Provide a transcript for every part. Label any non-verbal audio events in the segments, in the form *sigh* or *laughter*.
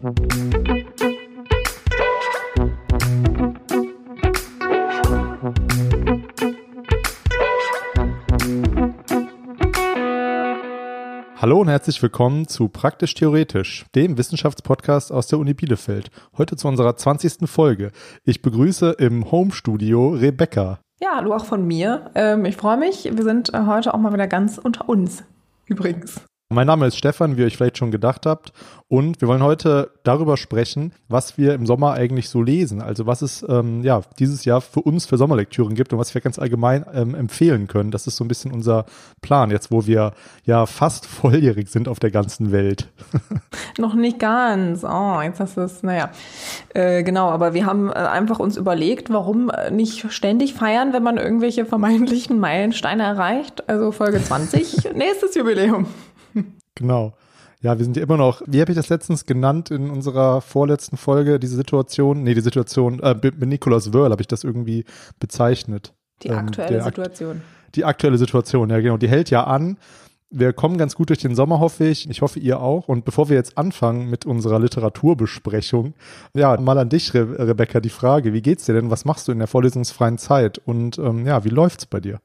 Hallo und herzlich willkommen zu Praktisch Theoretisch, dem Wissenschaftspodcast aus der Uni Bielefeld. Heute zu unserer 20. Folge. Ich begrüße im Homestudio Rebecca. Ja, hallo auch von mir. Ähm, ich freue mich. Wir sind äh, heute auch mal wieder ganz unter uns, übrigens. Mein Name ist Stefan, wie ihr euch vielleicht schon gedacht habt. Und wir wollen heute darüber sprechen, was wir im Sommer eigentlich so lesen. Also was es ähm, ja dieses Jahr für uns für Sommerlektüren gibt und was wir ganz allgemein ähm, empfehlen können. Das ist so ein bisschen unser Plan, jetzt wo wir ja fast *laughs* volljährig sind auf der ganzen Welt. *laughs* Noch nicht ganz. Oh, jetzt hast du es, naja. Äh, genau, aber wir haben äh, einfach uns überlegt, warum äh, nicht ständig feiern, wenn man irgendwelche vermeintlichen Meilensteine erreicht. Also Folge 20, *laughs* nächstes Jubiläum. Genau. Ja, wir sind ja immer noch, wie habe ich das letztens genannt in unserer vorletzten Folge, diese Situation, nee, die Situation, äh, mit Nikolaus Wörl habe ich das irgendwie bezeichnet. Die aktuelle ähm, Situation. Die aktuelle Situation, ja genau, die hält ja an. Wir kommen ganz gut durch den Sommer, hoffe ich. Ich hoffe, ihr auch. Und bevor wir jetzt anfangen mit unserer Literaturbesprechung, ja, mal an dich, Re Rebecca, die Frage, wie geht's dir denn? Was machst du in der vorlesungsfreien Zeit? Und ähm, ja, wie läuft's bei dir?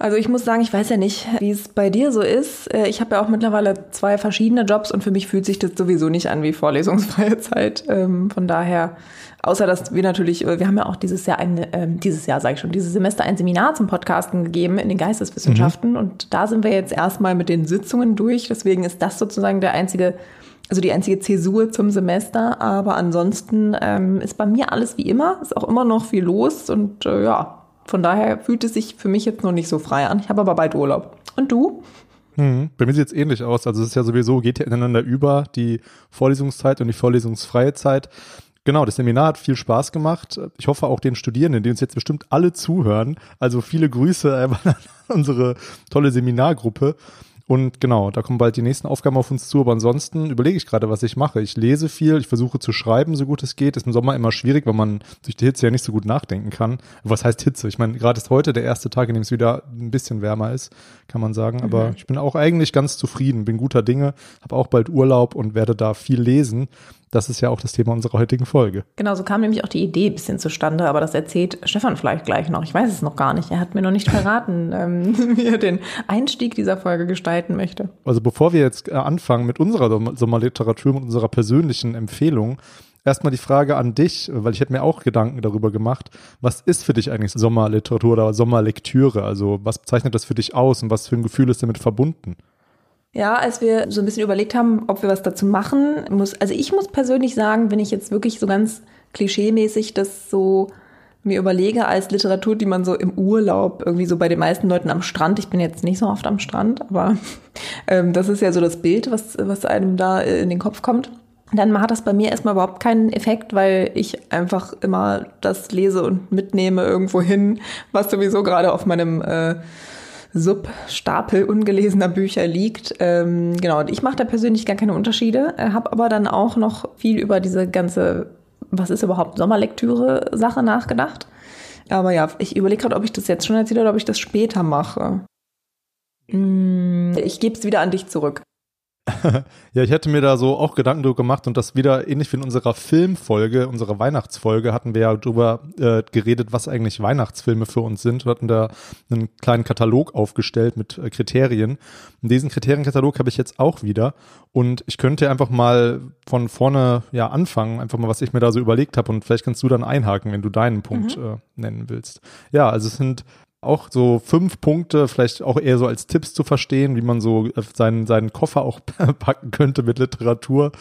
Also ich muss sagen, ich weiß ja nicht, wie es bei dir so ist. Äh, ich habe ja auch mittlerweile zwei verschiedene Jobs und für mich fühlt sich das sowieso nicht an wie vorlesungsfreie *laughs* Zeit. Ähm, von daher, außer dass wir natürlich, wir haben ja auch dieses Jahr ein, ähm, dieses Jahr sage ich schon, dieses Semester ein Seminar zum Podcasten gegeben in den Geisteswissenschaften mhm. und da sind wir jetzt erstmal mit den Sitzungen durch. Deswegen ist das sozusagen der einzige also die einzige Zäsur zum Semester, aber ansonsten ähm, ist bei mir alles wie immer, ist auch immer noch viel los und äh, ja, von daher fühlt es sich für mich jetzt noch nicht so frei an. Ich habe aber bald Urlaub. Und du? Hm, bei mir sieht es ähnlich aus. Also es ist ja sowieso, geht ja ineinander über, die Vorlesungszeit und die vorlesungsfreie Zeit. Genau, das Seminar hat viel Spaß gemacht. Ich hoffe auch den Studierenden, die uns jetzt bestimmt alle zuhören. Also viele Grüße *laughs* an unsere tolle Seminargruppe. Und genau, da kommen bald die nächsten Aufgaben auf uns zu. Aber ansonsten überlege ich gerade, was ich mache. Ich lese viel, ich versuche zu schreiben, so gut es geht. Ist im Sommer immer schwierig, weil man durch die Hitze ja nicht so gut nachdenken kann. Was heißt Hitze? Ich meine, gerade ist heute der erste Tag, in dem es wieder ein bisschen wärmer ist, kann man sagen. Aber mhm. ich bin auch eigentlich ganz zufrieden, bin guter Dinge, habe auch bald Urlaub und werde da viel lesen. Das ist ja auch das Thema unserer heutigen Folge. Genau, so kam nämlich auch die Idee ein bisschen zustande, aber das erzählt Stefan vielleicht gleich noch. Ich weiß es noch gar nicht. Er hat mir noch nicht verraten, *laughs* ähm, wie er den Einstieg dieser Folge gestalten möchte. Also bevor wir jetzt äh, anfangen mit unserer Sommerliteratur, mit unserer persönlichen Empfehlung, erstmal die Frage an dich, weil ich hätte mir auch Gedanken darüber gemacht. Was ist für dich eigentlich Sommerliteratur oder Sommerlektüre? Also was bezeichnet das für dich aus und was für ein Gefühl ist damit verbunden? Ja, als wir so ein bisschen überlegt haben, ob wir was dazu machen, muss, also ich muss persönlich sagen, wenn ich jetzt wirklich so ganz klischeemäßig das so mir überlege als Literatur, die man so im Urlaub irgendwie so bei den meisten Leuten am Strand, ich bin jetzt nicht so oft am Strand, aber *laughs* ähm, das ist ja so das Bild, was, was einem da in den Kopf kommt. Dann hat das bei mir erstmal überhaupt keinen Effekt, weil ich einfach immer das lese und mitnehme irgendwo hin, was sowieso gerade auf meinem äh, Substapel ungelesener Bücher liegt. Ähm, genau, und ich mache da persönlich gar keine Unterschiede, äh, habe aber dann auch noch viel über diese ganze, was ist überhaupt Sommerlektüre-Sache nachgedacht. Aber ja, ich überlege gerade, ob ich das jetzt schon erzähle oder ob ich das später mache. Mm, ich gebe es wieder an dich zurück. *laughs* ja, ich hätte mir da so auch Gedanken drüber gemacht und das wieder ähnlich wie in unserer Filmfolge, unserer Weihnachtsfolge, hatten wir ja drüber äh, geredet, was eigentlich Weihnachtsfilme für uns sind. Wir hatten da einen kleinen Katalog aufgestellt mit äh, Kriterien. Und diesen Kriterienkatalog habe ich jetzt auch wieder und ich könnte einfach mal von vorne ja anfangen, einfach mal, was ich mir da so überlegt habe und vielleicht kannst du dann einhaken, wenn du deinen Punkt mhm. äh, nennen willst. Ja, also es sind auch so fünf Punkte, vielleicht auch eher so als Tipps zu verstehen, wie man so äh, seinen, seinen Koffer auch *laughs* packen könnte mit Literatur.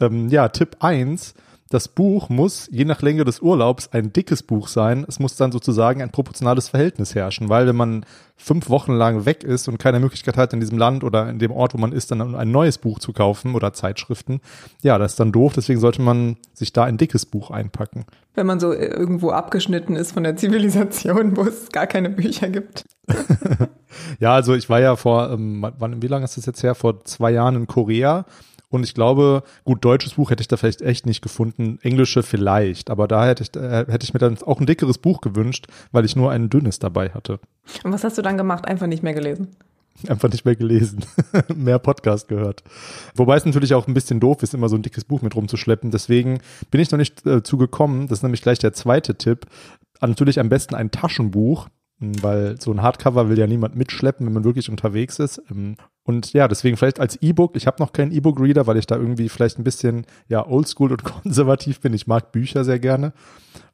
Ähm, ja, Tipp eins das Buch muss, je nach Länge des Urlaubs, ein dickes Buch sein. Es muss dann sozusagen ein proportionales Verhältnis herrschen, weil wenn man fünf Wochen lang weg ist und keine Möglichkeit hat, in diesem Land oder in dem Ort, wo man ist, dann ein neues Buch zu kaufen oder Zeitschriften, ja, das ist dann doof. Deswegen sollte man sich da ein dickes Buch einpacken. Wenn man so irgendwo abgeschnitten ist von der Zivilisation, wo es gar keine Bücher gibt. *laughs* ja, also ich war ja vor, ähm, wann, wie lange ist das jetzt her? Vor zwei Jahren in Korea und ich glaube, gut, deutsches Buch hätte ich da vielleicht echt nicht gefunden, englische vielleicht, aber da hätte ich, äh, hätte ich mir dann auch ein dickeres Buch gewünscht, weil ich nur ein dünnes dabei hatte. Und was hast du dann gemacht? Einfach nicht mehr gelesen? Einfach nicht mehr gelesen. *laughs* mehr Podcast gehört. Wobei es natürlich auch ein bisschen doof ist, immer so ein dickes Buch mit rumzuschleppen. Deswegen bin ich noch nicht äh, zugekommen. Das ist nämlich gleich der zweite Tipp. Natürlich am besten ein Taschenbuch, weil so ein Hardcover will ja niemand mitschleppen, wenn man wirklich unterwegs ist. Ähm, und ja, deswegen vielleicht als E-Book. Ich habe noch keinen E-Book-Reader, weil ich da irgendwie vielleicht ein bisschen ja oldschool und *laughs* konservativ bin. Ich mag Bücher sehr gerne.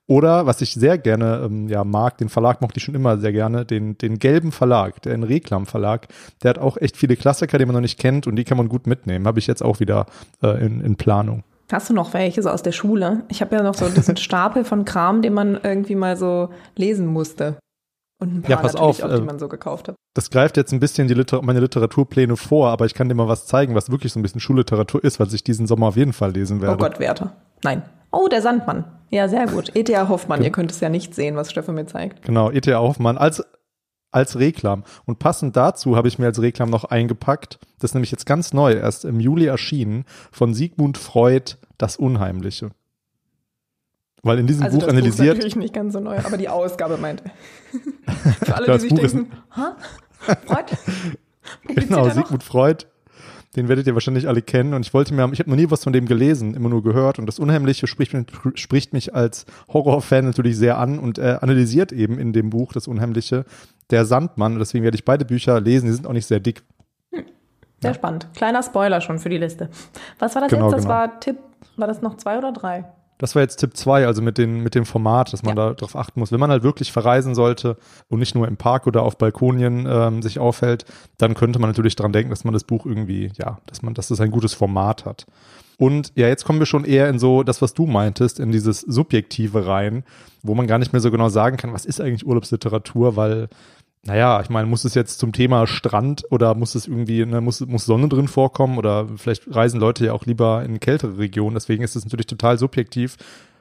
Oder was ich sehr gerne ähm, ja, mag, den Verlag mochte ich schon immer sehr gerne, den, den gelben Verlag, den Reklam Verlag. Der hat auch echt viele Klassiker, die man noch nicht kennt und die kann man gut mitnehmen. Habe ich jetzt auch wieder äh, in, in Planung. Hast du noch welche so aus der Schule? Ich habe ja noch so diesen *laughs* Stapel von Kram, den man irgendwie mal so lesen musste. Und ein paar ja, pass auf, auch, die äh, man so gekauft hat. Das greift jetzt ein bisschen die Liter meine Literaturpläne vor, aber ich kann dir mal was zeigen, was wirklich so ein bisschen Schulliteratur ist, was ich diesen Sommer auf jeden Fall lesen werde. Oh Gott, Werther. Nein. Oh, der Sandmann. Ja, sehr gut. *laughs* E.T.A. Hoffmann. Ihr könnt es ja nicht sehen, was Stefan mir zeigt. Genau, E.T.A. Hoffmann als als Reklam. Und passend dazu habe ich mir als Reklam noch eingepackt, das ist nämlich jetzt ganz neu, erst im Juli erschienen, von Sigmund Freud, Das Unheimliche. Weil in diesem also Buch das analysiert. Buch ist natürlich nicht ganz so neu, aber die Ausgabe meinte. *laughs* Für alle, *laughs* Das die sich Buch denken, hä? Freud? *laughs* Genau, Sigmund Freud. Den werdet ihr wahrscheinlich alle kennen. Und ich wollte mir, ich habe noch nie was von dem gelesen, immer nur gehört. Und das Unheimliche spricht, mich- spricht mich als Horrorfan natürlich sehr an und er analysiert eben in dem Buch das Unheimliche der Sandmann. Und deswegen werde ich beide Bücher lesen. Die sind auch nicht sehr dick. Sehr spannend. Kleiner Spoiler schon für die Liste. Was war das Genau, jetzt? Das genau. war Tipp, war das noch zwei oder drei? Das war jetzt Tipp 2, also mit, den, mit dem Format, dass man Ja. da darauf achten muss. Wenn man halt wirklich verreisen sollte und nicht nur im Park oder auf Balkonien ähm, sich aufhält, dann könnte man natürlich dran denken, dass man das Buch irgendwie, ja, dass man, dass das ein gutes Format hat. Und ja, jetzt kommen wir schon eher in so das, was du meintest, in dieses Subjektive rein, wo man gar nicht mehr so genau sagen kann, was ist eigentlich Urlaubsliteratur, weil naja, ich meine, muss es jetzt zum Thema Strand oder muss es irgendwie, ne, muss, muss Sonne drin vorkommen oder vielleicht reisen Leute ja auch lieber in kältere Regionen, deswegen ist es natürlich total subjektiv.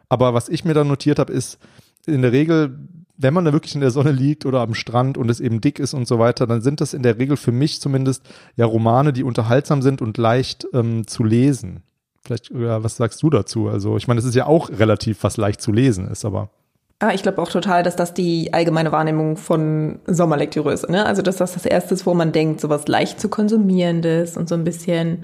Aber was ich mir dann notiert habe, ist in der Regel, wenn man da wirklich in der Sonne liegt oder am Strand und es eben dick ist und so weiter, dann sind das in der Regel für mich zumindest ja Romane, die unterhaltsam sind und leicht ähm, zu lesen. Vielleicht, ja, was sagst du dazu? Also, ich meine, es ist ja auch relativ, was leicht zu lesen ist, aber. Ah, ich glaube auch total, dass das die allgemeine Wahrnehmung von Sommerlektüre ist. Ne? Also, dass das das Erste ist, wo man denkt, sowas leicht zu konsumierendes und so ein bisschen,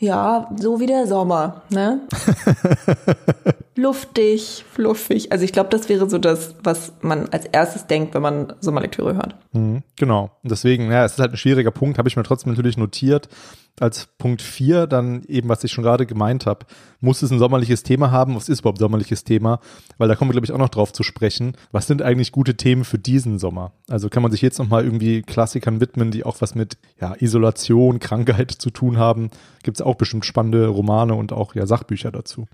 ja, so wie der Sommer. Ne? *laughs* Luftig, fluffig. Also ich glaube, das wäre so das, was man als erstes denkt, wenn man Sommerlektüre hört. Mhm, Genau. Und deswegen, ja, es ist halt ein schwieriger Punkt, habe ich mir trotzdem natürlich notiert. Als Punkt 4 dann eben, was ich schon gerade gemeint habe, muss es ein sommerliches Thema haben? Was ist überhaupt sommerliches Thema? Weil da kommen wir, glaube ich, auch noch drauf zu sprechen. Was sind eigentlich gute Themen für diesen Sommer? Also kann man sich jetzt nochmal irgendwie Klassikern widmen, die auch was mit ja, Isolation, Krankheit zu tun haben. Gibt es auch bestimmt spannende Romane und auch ja Sachbücher dazu.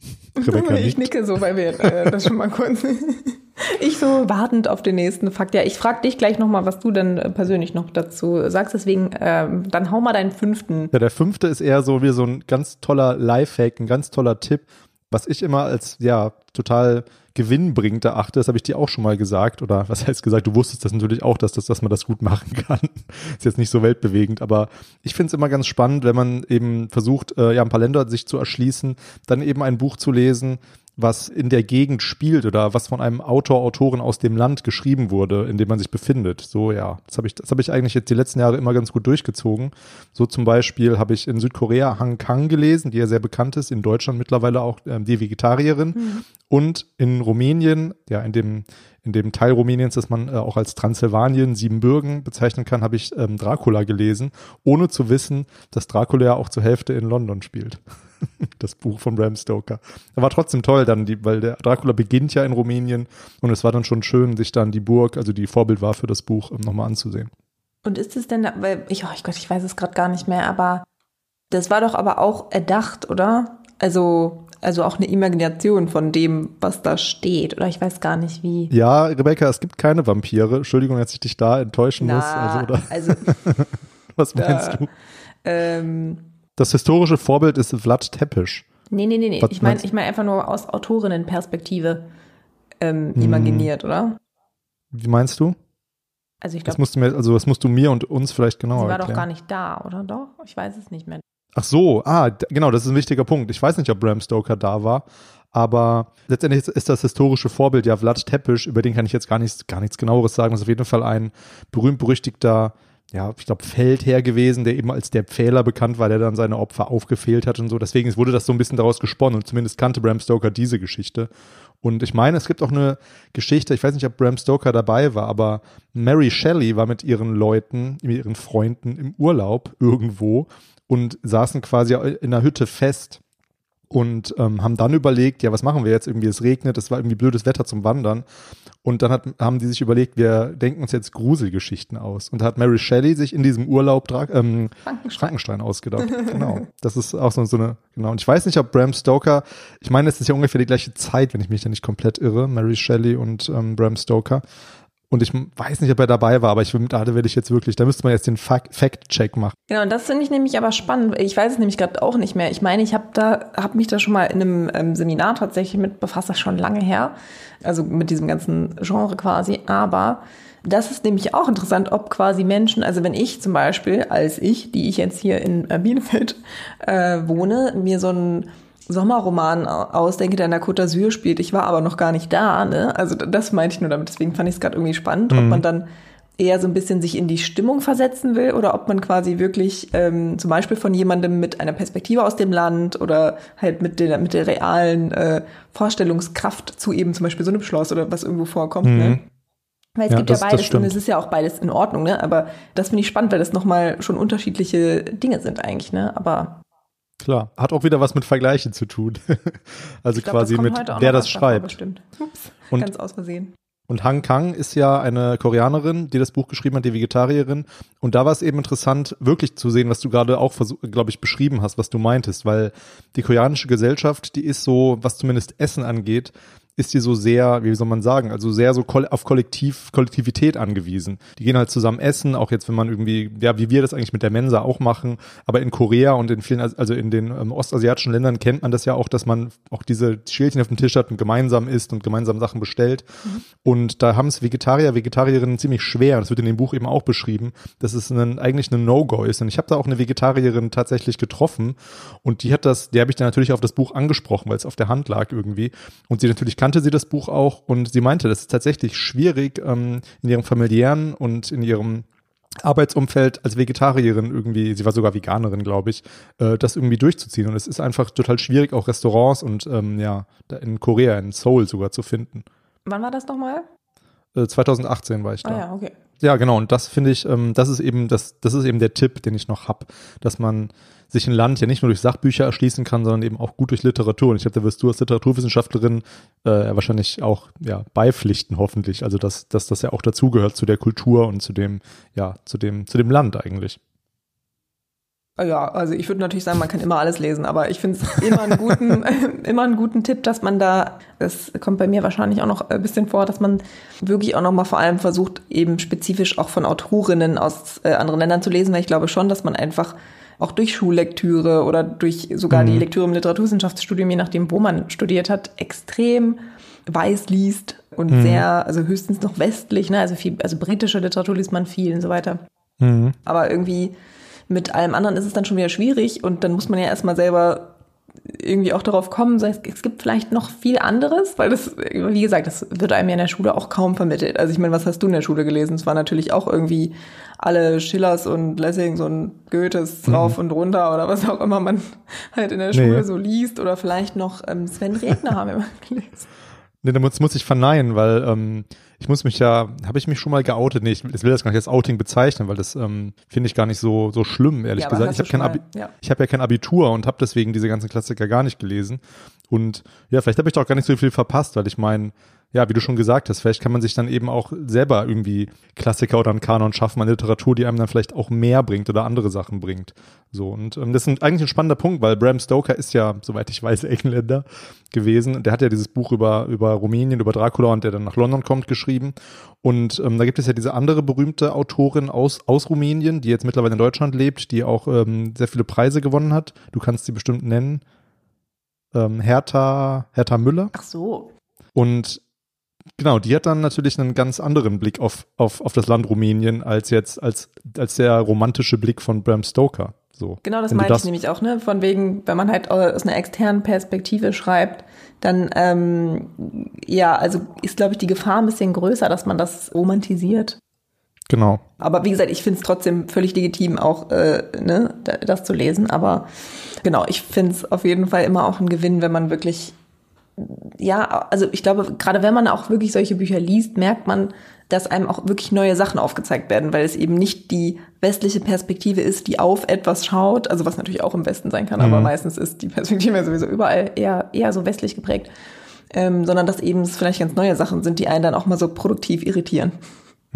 *laughs* Rebecca ich nicke so, weil wir äh, das schon mal kurz. *laughs* ich so wartend auf den nächsten Fakt. Ja, ich frage dich gleich nochmal, was du denn äh, persönlich noch dazu sagst. Deswegen, ähm, dann hau mal deinen fünften. Ja, der fünfte ist eher so wie so ein ganz toller Lifehack, ein ganz toller Tipp, was ich immer als ja total gewinnbringend erachte. Das habe ich dir auch schon mal gesagt oder was heißt gesagt? Du wusstest das natürlich auch, dass das, dass man das gut machen kann. *laughs* ist jetzt nicht so weltbewegend, aber ich finde es immer ganz spannend, wenn man eben versucht, äh, ja ein paar Länder sich zu erschließen, dann eben ein Buch zu lesen, was in der Gegend spielt oder was von einem Autor, Autorin aus dem Land geschrieben wurde, in dem man sich befindet. So, ja, das habe ich, das habe ich eigentlich jetzt die letzten Jahre immer ganz gut durchgezogen. So zum Beispiel habe ich in Südkorea Han Kang gelesen, die ja sehr bekannt ist, in Deutschland mittlerweile auch ähm, die Vegetarierin. Und in Rumänien, ja, in dem, in dem Teil Rumäniens, das man äh, auch als Transsilvanien, Siebenbürgen bezeichnen kann, habe ich ähm, Dracula gelesen, ohne zu wissen, dass Dracula ja auch zur Hälfte in London spielt. *laughs* das Buch von Bram Stoker. Er war trotzdem toll dann, die, weil der Dracula beginnt ja in Rumänien und es war dann schon schön, sich dann die Burg, also die Vorbild war für das Buch, ähm, nochmal anzusehen. Und ist es denn, weil ich, oh Gott, ich weiß es gerade gar nicht mehr, aber das war doch aber auch erdacht, oder? Also, also auch eine Imagination von dem, was da steht, oder ich weiß gar nicht wie. Ja, Rebecca, es gibt keine Vampire. Entschuldigung, dass ich dich da enttäuschen muss. Also, oder, also *laughs* was meinst da- du? ähm, Das historische Vorbild ist Vlad Tepes. nee, nee, nee, nee. Was Ich meine ich mein einfach nur aus Autorinnenperspektive ähm, Hm. imaginiert, oder? Wie meinst du? Also ich Das glaube, musst du mir, also das musst du mir und uns vielleicht genauer sie war doch erklären. gar nicht da, oder doch? Ich weiß es nicht mehr. Ach so, ah, genau, das ist ein wichtiger Punkt. Ich weiß nicht, ob Bram Stoker da war, aber letztendlich ist- das historische Vorbild ja Vlad Tepes, über den kann ich jetzt gar nichts, gar nichts genaueres sagen. Das ist auf jeden Fall ein berühmt-berüchtigter ja, ich glaube, Feldherr gewesen, der eben als der Pfähler bekannt war, der dann seine Opfer aufgefehlt hat und so. Deswegen wurde das so ein bisschen daraus gesponnen und zumindest kannte Bram Stoker diese Geschichte. Und ich meine, es gibt auch eine Geschichte, ich weiß nicht, ob Bram Stoker dabei war, aber Mary Shelley war mit ihren Leuten, mit ihren Freunden im Urlaub irgendwo und saßen quasi in einer Hütte fest und ähm, haben dann überlegt, ja, was machen wir jetzt? Irgendwie es regnet, es war irgendwie blödes Wetter zum Wandern. Und dann hat, haben die sich überlegt, wir denken uns jetzt Gruselgeschichten aus. Und da hat Mary Shelley sich in diesem Urlaub ähm, Frankenstein. Frankenstein ausgedacht. *laughs* genau. Das ist auch so, so eine, genau. Und ich weiß nicht, ob Bram Stoker, ich meine, es ist ja ungefähr die gleiche Zeit, wenn ich mich da nicht komplett irre, Mary Shelley und ähm, Bram Stoker. Und ich weiß nicht, ob er dabei war, aber ich da werde ich jetzt wirklich, da müsste man jetzt den Fact-Check machen. Genau, und das finde ich nämlich aber spannend. Ich weiß es nämlich gerade auch nicht mehr. Ich meine, ich habe da, mich da schon mal in einem ähm, Seminar tatsächlich mit befasst, das schon lange her. Also mit diesem ganzen Genre quasi. Aber das ist nämlich auch interessant, ob quasi Menschen, also wenn ich zum Beispiel als ich, die ich jetzt hier in äh, Bielefeld äh, wohne, mir so ein Sommerroman ausdenke, der in der Côte d'Azur spielt. Ich war aber noch gar nicht da, ne? Also das meinte ich nur damit. Deswegen fand ich es gerade irgendwie spannend, mhm. ob man dann eher so ein bisschen sich in die Stimmung versetzen will oder ob man quasi wirklich ähm, zum Beispiel von jemandem mit einer Perspektive aus dem Land oder halt mit der, mit der realen äh, Vorstellungskraft zu eben zum Beispiel so einem Schloss oder was irgendwo vorkommt, ne? mhm. ne? Weil es ja, gibt das, ja beides und es ist ja auch beides in Ordnung, ne? Aber das finde ich spannend, weil das nochmal schon unterschiedliche Dinge sind eigentlich, ne? Aber Klar, hat auch wieder was mit Vergleichen zu tun. *laughs* also glaub, quasi mit wer das schreibt. Bestimmt. Ups, *laughs* und, ganz aus Versehen. Und Hang Kang ist ja eine Koreanerin, die das Buch geschrieben hat, die Vegetarierin. Und da war es eben interessant, wirklich zu sehen, was du gerade auch, glaube ich, beschrieben hast, was du meintest, weil die koreanische Gesellschaft, die ist so, was zumindest Essen angeht, ist die so sehr, wie soll man sagen, also sehr so auf Kollektiv, Kollektivität angewiesen. Die gehen halt zusammen essen, auch jetzt, wenn man irgendwie, ja, wie wir das eigentlich mit der Mensa auch machen, aber in Korea und in vielen, also in den ähm, ostasiatischen Ländern kennt man das ja auch, dass man auch diese Schälchen auf dem Tisch hat und gemeinsam isst und gemeinsam Sachen bestellt. Mhm. Und da haben es Vegetarier, Vegetarierinnen ziemlich schwer, das wird in dem Buch eben auch beschrieben, dass es ein, eigentlich ein No-Go ist. Und ich habe da auch eine Vegetarierin tatsächlich getroffen und die hat das, die habe ich dann natürlich auf das Buch angesprochen, weil es auf der Hand lag irgendwie. Und sie natürlich kann kannte sie das Buch auch und sie meinte, das ist tatsächlich schwierig ähm, in ihrem familiären und in ihrem Arbeitsumfeld als Vegetarierin irgendwie, sie war sogar Veganerin, glaube ich, äh, das irgendwie durchzuziehen. Und es ist einfach total schwierig, auch Restaurants und ähm, ja, in Korea, in Seoul sogar zu finden. Wann war das nochmal? Äh, 2018 war ich da. Ah ja, okay. Ja, genau. Und das finde ich, ähm, das ist eben das, das ist eben der Tipp, den ich noch hab, dass man sich ein Land ja nicht nur durch Sachbücher erschließen kann, sondern eben auch gut durch Literatur. Und ich glaube, da wirst du als Literaturwissenschaftlerin äh, wahrscheinlich auch ja beipflichten, hoffentlich. Also dass, dass das ja auch dazugehört zu der Kultur und zu dem, ja, zu dem, zu dem Land eigentlich. Ja, also ich würde natürlich sagen, man kann immer alles lesen, aber ich finde es immer einen guten, *laughs* immer einen guten Tipp, dass man da, das kommt bei mir wahrscheinlich auch noch ein bisschen vor, dass man wirklich auch nochmal vor allem versucht, eben spezifisch auch von Autorinnen aus äh, anderen Ländern zu lesen, weil ich glaube schon, dass man einfach auch durch Schullektüre oder durch sogar mhm. die Lektüre im Literaturwissenschaftsstudium, je nachdem, wo man studiert hat, extrem weiß liest und mhm. sehr, also höchstens noch westlich, ne, also viel, also britische Literatur liest man viel und so weiter. Mhm. Aber irgendwie mit allem anderen ist es dann schon wieder schwierig und dann muss man ja erstmal selber irgendwie auch darauf kommen, es gibt vielleicht noch viel anderes, weil das, wie gesagt, das wird einem ja in der Schule auch kaum vermittelt. Also ich meine, was hast du in der Schule gelesen? Es war natürlich auch irgendwie alle Schillers und Lessings und Goethes mhm. rauf und runter oder was auch immer man halt in der Schule nee. so liest oder vielleicht noch ähm, Sven Regner haben wir mal gelesen. Nee, das muss ich verneinen, weil ähm, ich muss mich ja, habe ich mich schon mal geoutet? Nee, ich, ich will das gar nicht als Outing bezeichnen, weil das ähm, finde ich gar nicht so so schlimm, ehrlich ja, gesagt. Ich habe kein Abi ja. ich habe ja kein Abitur und habe deswegen diese ganzen Klassiker gar nicht gelesen. Und ja, vielleicht habe ich doch gar nicht so viel verpasst, weil ich meine, ja, wie du schon gesagt hast, vielleicht kann man sich dann eben auch selber irgendwie Klassiker oder einen Kanon schaffen an Literatur, die einem dann vielleicht auch mehr bringt oder andere Sachen bringt. So, und ähm, das ist eigentlich ein spannender Punkt, weil Bram Stoker ist ja, soweit ich weiß, *laughs* Engländer gewesen. Der hat ja dieses Buch über, über Rumänien, über Dracula und der dann nach London kommt, geschrieben. Und ähm, da gibt es ja diese andere berühmte Autorin aus, aus Rumänien, die jetzt mittlerweile in Deutschland lebt, die auch ähm, sehr viele Preise gewonnen hat. Du kannst sie bestimmt nennen. Ähm, Hertha, Hertha Müller. Ach so. Und genau, die hat dann natürlich einen ganz anderen Blick auf, auf, auf das Land Rumänien als jetzt, als, als der romantische Blick von Bram Stoker. So. Genau, das meine ich nämlich auch, ne? Von wegen, wenn man halt aus einer externen Perspektive schreibt, dann ähm, ja, also ist, glaube ich, die Gefahr ein bisschen größer, dass man das romantisiert. Genau. Aber wie gesagt, ich finde es trotzdem völlig legitim, auch äh, ne, das zu lesen. Aber genau, ich finde es auf jeden Fall immer auch ein Gewinn, wenn man wirklich, ja, also ich glaube, gerade wenn man auch wirklich solche Bücher liest, merkt man, dass einem auch wirklich neue Sachen aufgezeigt werden, weil es eben nicht die westliche Perspektive ist, die auf etwas schaut, also was natürlich auch im Westen sein kann, mhm. aber meistens ist die Perspektive sowieso überall eher, eher so westlich geprägt, ähm, sondern dass eben es vielleicht ganz neue Sachen sind, die einen dann auch mal so produktiv irritieren.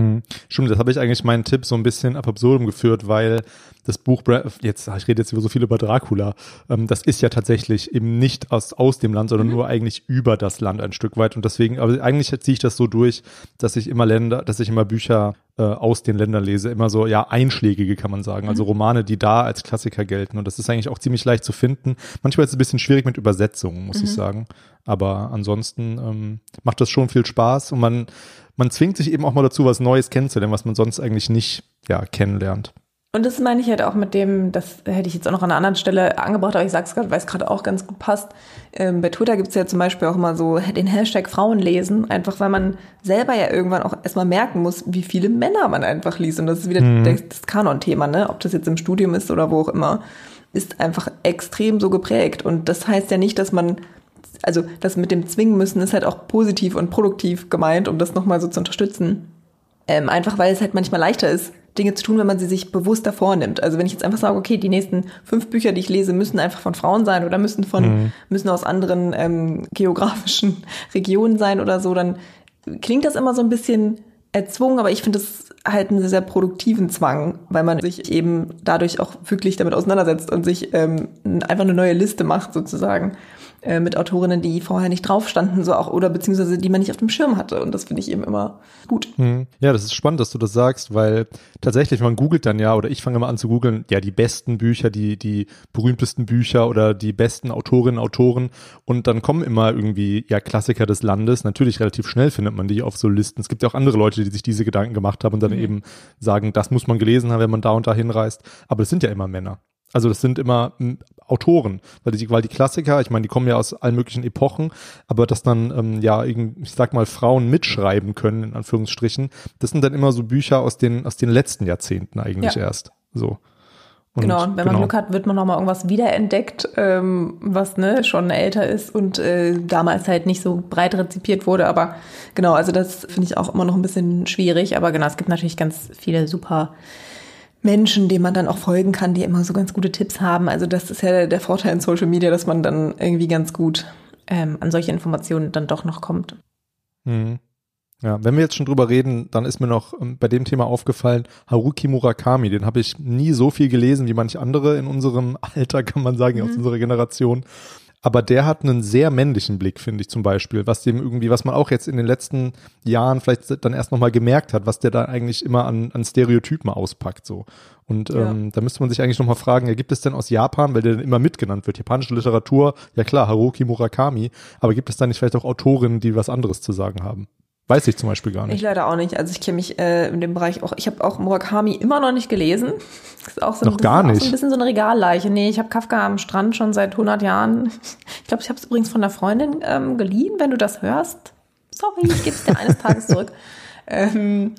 Hm. Stimmt, das habe ich eigentlich meinen Tipp so ein bisschen ab absurdum geführt, weil das Buch, jetzt, ich rede jetzt über so viel über Dracula, ähm, das ist ja tatsächlich eben nicht aus, aus dem Land, sondern mhm. nur eigentlich über das Land ein Stück weit. Und deswegen, aber eigentlich ziehe ich das so durch, dass ich immer Länder, dass ich immer Bücher äh, aus den Ländern lese, immer so, ja, einschlägige kann man sagen. Also mhm. Romane, die da als Klassiker gelten. Und das ist eigentlich auch ziemlich leicht zu finden. Manchmal ist es ein bisschen schwierig mit Übersetzungen, muss mhm. ich sagen. Aber ansonsten ähm, macht das schon viel Spaß und man, man zwingt sich eben auch mal dazu, was Neues kennenzulernen, was man sonst eigentlich nicht ja, kennenlernt. Und das meine ich halt auch mit dem, das hätte ich jetzt auch noch an einer anderen Stelle angebracht, aber ich sage es gerade, weil es gerade auch ganz gut passt. Ähm, bei Twitter gibt es ja zum Beispiel auch immer so den Hashtag Frauen lesen, einfach weil man selber ja irgendwann auch erstmal merken muss, wie viele Männer man einfach liest. Und das ist wieder mhm. das Kanon-Thema, ne? Ob das jetzt im Studium ist oder wo auch immer, ist einfach extrem so geprägt. Und das heißt ja nicht, dass man also das mit dem Zwingen müssen ist halt auch positiv und produktiv gemeint, um das nochmal so zu unterstützen. Ähm, einfach weil es halt manchmal leichter ist, Dinge zu tun, wenn man sie sich bewusster vornimmt. Also wenn ich jetzt einfach sage, okay, die nächsten fünf Bücher, die ich lese, müssen einfach von Frauen sein oder müssen von, mhm. müssen aus anderen ähm, geografischen *laughs* Regionen sein oder so, dann klingt das immer so ein bisschen erzwungen, aber ich finde das halt einen sehr, sehr produktiven Zwang, weil man sich eben dadurch auch wirklich damit auseinandersetzt und sich ähm, einfach eine neue Liste macht sozusagen. Äh, mit Autorinnen, die vorher nicht drauf standen, so auch, oder beziehungsweise die man nicht auf dem Schirm hatte. Und das finde ich eben immer gut. Hm. Ja, das ist spannend, dass du das sagst, weil tatsächlich, man googelt dann ja, oder ich fange mal an zu googeln, ja, die besten Bücher, die, die berühmtesten Bücher oder die besten Autorinnen, Autoren. Und dann kommen immer irgendwie, ja, Klassiker des Landes. Natürlich relativ schnell findet man die auf so Listen. Es gibt ja auch andere Leute, die sich diese Gedanken gemacht haben und dann mhm. eben sagen, das muss man gelesen haben, wenn man da und da hinreist. Aber es sind ja immer Männer. Also das sind immer Autoren, weil die, weil die Klassiker, ich meine, die kommen ja aus allen möglichen Epochen, aber dass dann ähm, ja, ich sag mal, Frauen mitschreiben können, in Anführungsstrichen, das sind dann immer so Bücher aus den, aus den letzten Jahrzehnten eigentlich ja. erst. So. Und, genau, und wenn man genau. Glück hat, wird man nochmal irgendwas wiederentdeckt, ähm, was ne, schon älter ist und äh, damals halt nicht so breit rezipiert wurde. Aber genau, also das finde ich auch immer noch ein bisschen schwierig. Aber genau, es gibt natürlich ganz viele super Menschen, denen man dann auch folgen kann, die immer so ganz gute Tipps haben. Also das ist ja der Vorteil in Social Media, dass man dann irgendwie ganz gut ähm, an solche Informationen dann doch noch kommt. Mhm. Ja, wenn wir jetzt schon drüber reden, dann ist mir noch ähm, bei dem Thema aufgefallen, Haruki Murakami, den habe ich nie so viel gelesen wie manche andere in unserem *laughs* Alter, kann man sagen, mhm. aus unserer Generation. Aber der hat einen sehr männlichen Blick, finde ich zum Beispiel, was dem irgendwie, was man auch jetzt in den letzten Jahren vielleicht dann erst nochmal gemerkt hat, was der da eigentlich immer an, an Stereotypen auspackt, so. Und ja. ähm, da müsste man sich eigentlich nochmal fragen, ja, gibt es denn aus Japan, weil der dann immer mitgenannt wird, japanische Literatur, ja klar, Haruki Murakami, aber gibt es da nicht vielleicht auch Autorinnen, die was anderes zu sagen haben? Weiß ich zum Beispiel gar nicht. Ich leider auch nicht. Also ich kenne mich äh, in dem Bereich auch, ich habe auch Murakami immer noch nicht gelesen. Das ist auch so, noch bisschen, gar nicht. so ein bisschen so eine Regalleiche. Nee, ich habe Kafka am Strand schon seit 100 Jahren. Ich glaube, ich habe es übrigens von einer Freundin ähm, geliehen, wenn du das hörst. Sorry, ich gebe es dir eines Tages zurück. *laughs* Ähm,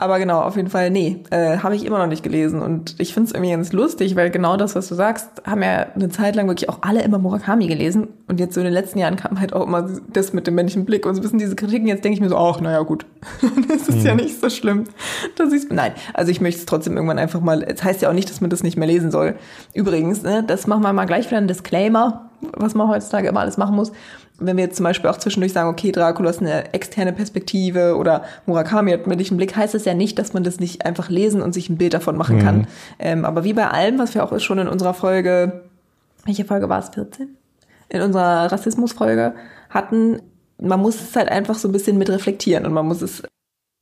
aber genau, auf jeden Fall, nee, äh, habe ich immer noch nicht gelesen. Und ich finde es irgendwie ganz lustig, weil genau das, was du sagst, haben ja eine Zeit lang wirklich auch alle immer Murakami gelesen. Und jetzt so in den letzten Jahren kam halt auch immer das mit dem männlichen Blick und so ein bisschen diese Kritiken. Jetzt denke ich mir so, ach, naja, gut. *laughs* das ist mhm. ja nicht so schlimm. Dass ich's, nein, also ich möchte es trotzdem irgendwann einfach mal, es heißt ja auch nicht, dass man das nicht mehr lesen soll. Übrigens, ne, das machen wir mal gleich wieder ein Disclaimer, was man heutzutage immer alles machen muss wenn wir jetzt zum Beispiel auch zwischendurch sagen, okay, Dracula ist eine externe Perspektive oder Murakami hat einen Blick, heißt das ja nicht, dass man das nicht einfach lesen und sich ein Bild davon machen mhm. kann. Ähm, aber wie bei allem, was wir auch schon in unserer Folge, welche Folge war es, 14? In unserer Rassismusfolge hatten, man muss es halt einfach so ein bisschen mit reflektieren und man muss es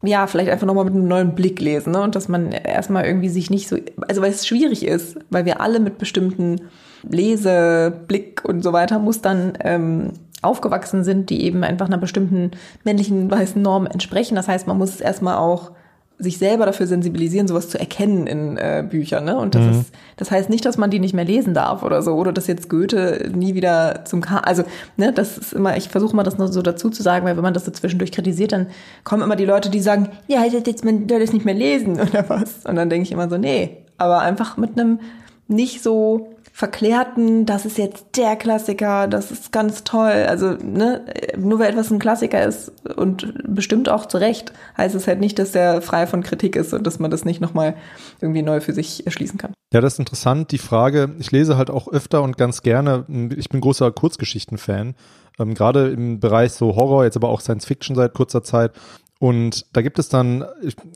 ja, vielleicht einfach nochmal mit einem neuen Blick lesen, ne? Und dass man erstmal irgendwie sich nicht so, also weil es schwierig ist, weil wir alle mit bestimmten Lese, Blick und so weiter Mustern ähm, aufgewachsen sind, die eben einfach einer bestimmten männlichen weißen Norm entsprechen. Das heißt, man muss es erstmal auch sich selber dafür sensibilisieren, sowas zu erkennen in äh, Büchern. Ne? Und das mhm. ist, das heißt nicht, dass man die nicht mehr lesen darf oder so, oder dass jetzt Goethe nie wieder zum K. Also, ne, das ist immer, ich versuche mal das noch so dazu zu sagen, weil wenn man das so zwischendurch kritisiert, dann kommen immer die Leute, die sagen, ja, jetzt man soll das nicht mehr lesen *laughs* oder was. Und dann denke ich immer so, nee, aber einfach mit einem nicht so verklärten, das ist jetzt der Klassiker, das ist ganz toll. Also, ne, nur weil etwas ein Klassiker ist und bestimmt auch zu Recht, heißt es halt nicht, dass der frei von Kritik ist und dass man das nicht nochmal irgendwie neu für sich erschließen kann. Ja, das ist interessant. Die Frage, ich lese halt auch öfter und ganz gerne, ich bin großer Kurzgeschichten-Fan, ähm, gerade im Bereich so Horror, jetzt aber auch Science Fiction seit kurzer Zeit. Und da gibt es dann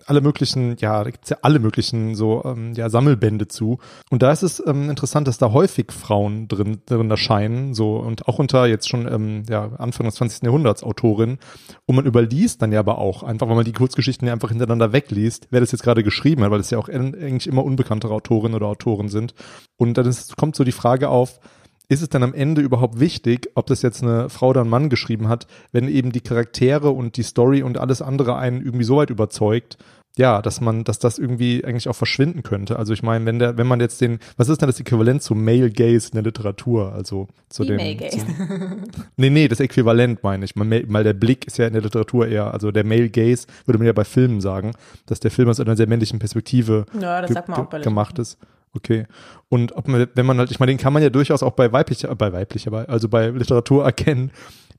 alle möglichen, ja, da gibt es ja alle möglichen so ähm, ja, Sammelbände zu. Und da ist es ähm, interessant, dass da häufig Frauen drin, drin erscheinen, so und auch unter jetzt schon ähm, ja, Anfang des 20. Jahrhunderts Autorin. Und man überliest dann ja aber auch, einfach weil man die Kurzgeschichten ja einfach hintereinander wegliest, wer das jetzt gerade geschrieben hat, weil es ja auch eigentlich immer unbekanntere Autorinnen oder Autoren sind. Und dann ist, kommt so die Frage auf, ist es dann am Ende überhaupt wichtig, ob das jetzt eine Frau oder ein Mann geschrieben hat, wenn eben die Charaktere und die Story und alles andere einen irgendwie so weit überzeugt, ja, dass man, dass das irgendwie eigentlich auch verschwinden könnte. Also ich meine, wenn der, wenn man jetzt den, was ist denn das Äquivalent zu Male Gaze in der Literatur? Also zu dem. Male Gaze. nee, nee, das Äquivalent meine ich. Weil der Blick ist ja in der Literatur eher, also der Male Gaze würde man ja bei Filmen sagen, dass der Film aus einer sehr männlichen Perspektive ja, das sagt man auch bei gemacht ist. Okay. Und ob man, wenn man halt, ich meine, den kann man ja durchaus auch bei weiblicher, bei weiblicher, also bei Literatur erkennen,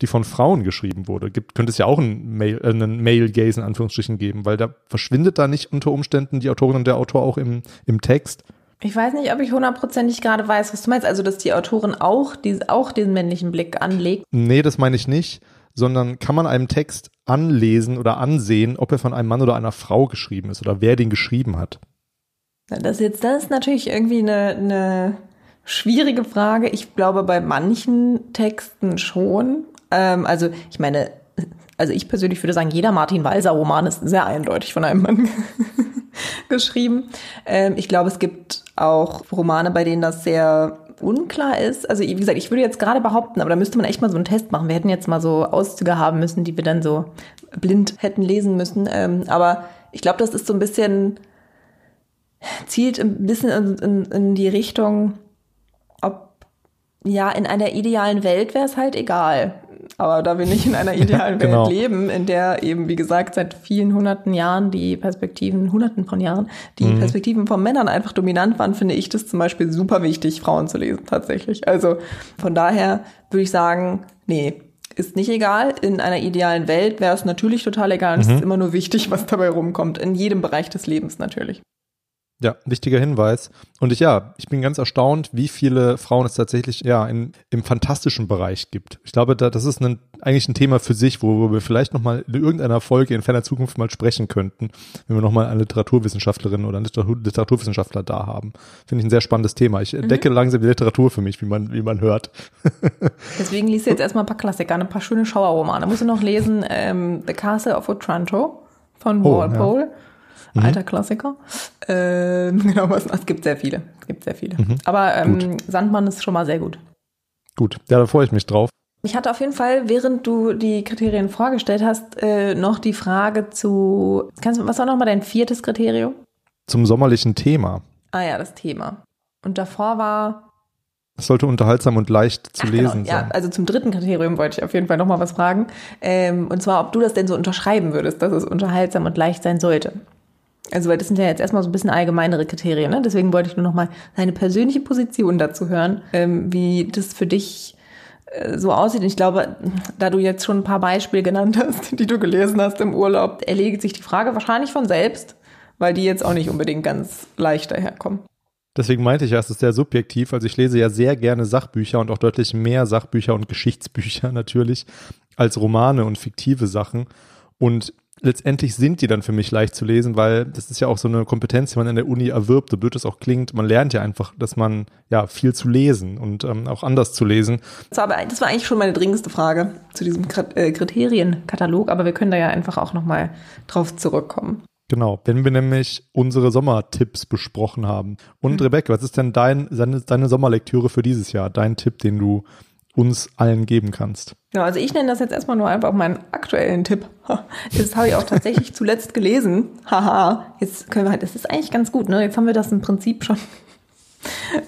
die von Frauen geschrieben wurde. Gibt, könnte es ja auch einen Male, äh, einen Male Gaze in Anführungsstrichen geben, weil da verschwindet da nicht unter Umständen die Autorin und der Autor auch im, im Text. Ich weiß nicht, ob ich hundertprozentig gerade weiß, was du meinst. Also, dass die Autorin auch, die, auch diesen männlichen Blick anlegt. Nee, das meine ich nicht, sondern kann man einem Text anlesen oder ansehen, ob er von einem Mann oder einer Frau geschrieben ist oder wer den geschrieben hat. Das ist jetzt, das ist natürlich irgendwie eine, eine schwierige Frage. Ich glaube, bei manchen Texten schon. Ähm, also, ich meine, also ich persönlich würde sagen, jeder Martin Walser Roman ist sehr eindeutig von einem Mann *laughs* geschrieben. Ähm, ich glaube, es gibt auch Romane, bei denen das sehr unklar ist. Also wie gesagt, ich würde jetzt gerade behaupten, aber da müsste man echt mal so einen Test machen. Wir hätten jetzt mal so Auszüge haben müssen, die wir dann so blind hätten lesen müssen. Ähm, aber ich glaube, das ist so ein bisschen zielt ein bisschen in, in, in die Richtung, ob ja, in einer idealen Welt wäre es halt egal. Aber da wir nicht in einer *laughs* idealen ja, genau. Welt leben, in der eben, wie gesagt, seit vielen hunderten Jahren die Perspektiven, hunderten von Jahren, die mhm. Perspektiven von Männern einfach dominant waren, finde ich das zum Beispiel super wichtig, Frauen zu lesen, tatsächlich. Also von daher würde ich sagen, nee, ist nicht egal. In einer idealen Welt wäre es natürlich total egal. Mhm. Es ist immer nur wichtig, was dabei rumkommt. In jedem Bereich des Lebens natürlich. Ja, wichtiger Hinweis. Und ich, ja, ich bin ganz erstaunt, wie viele Frauen es tatsächlich, ja, in, im fantastischen Bereich gibt. Ich glaube, da, das ist ein, eigentlich ein Thema für sich, wo wir vielleicht nochmal in irgendeiner Folge in ferner Zukunft mal sprechen könnten, wenn wir nochmal eine Literaturwissenschaftlerin oder einen Literatur, Literaturwissenschaftler da haben. Finde ich ein sehr spannendes Thema. Ich entdecke mhm. langsam die Literatur für mich, wie man, wie man hört. *laughs* Deswegen liest du jetzt erstmal ein paar Klassiker, ein paar schöne Schauerromane. Musst du noch lesen, ähm, The Castle of Otranto von Walpole. Oh, ja mhm. alter Klassiker. Ähm, *laughs* genau, was, es gibt sehr viele. Es gibt sehr viele. Mhm. Aber ähm, Sandmann ist schon mal sehr gut. Gut, ja, da freue ich mich drauf. Ich hatte auf jeden Fall, während du die Kriterien vorgestellt hast, äh, noch die Frage zu. Kannst, was war nochmal dein viertes Kriterium? Zum sommerlichen Thema. Ah ja, das Thema. Und davor war. Es sollte unterhaltsam und leicht zu Ach, genau, lesen genau. sein. Ja, also zum dritten Kriterium wollte ich auf jeden Fall nochmal was fragen. Ähm, und zwar, ob du das denn so unterschreiben würdest, dass es unterhaltsam und leicht sein sollte. Also, weil das sind ja jetzt erstmal so ein bisschen allgemeinere Kriterien, ne? Deswegen wollte ich nur noch mal deine persönliche Position dazu hören, ähm, wie das für dich äh, so aussieht. Und ich glaube, da du jetzt schon ein paar Beispiele genannt hast, die du gelesen hast im Urlaub, erledigt sich die Frage wahrscheinlich von selbst, weil die jetzt auch nicht unbedingt ganz leicht daherkommen. Deswegen meinte ich ja, es ist sehr subjektiv. Also ich lese ja sehr gerne Sachbücher und auch deutlich mehr Sachbücher und Geschichtsbücher *laughs* natürlich als Romane und fiktive Sachen. Und letztendlich sind die dann für mich leicht zu lesen, weil das ist ja auch so eine Kompetenz, die man in der Uni erwirbt, so blöd es auch klingt. Man lernt ja einfach, dass man ja viel zu lesen und ähm, auch anders zu lesen. Das war, aber, das war eigentlich schon meine dringendste Frage zu diesem äh, Kriterienkatalog, aber wir können da ja einfach auch nochmal drauf zurückkommen. Genau, wenn wir nämlich unsere Sommertipps besprochen haben. Und mhm. Rebecca, was ist denn dein, deine, deine Sommerlektüre für dieses Jahr? Dein Tipp, den du uns allen geben kannst. Ja, also ich nenne das jetzt erstmal nur einfach meinen aktuellen Tipp. Das habe ich auch tatsächlich *laughs* zuletzt gelesen. Haha, jetzt können wir halt, das ist eigentlich ganz gut, ne? Jetzt haben wir das im Prinzip schon,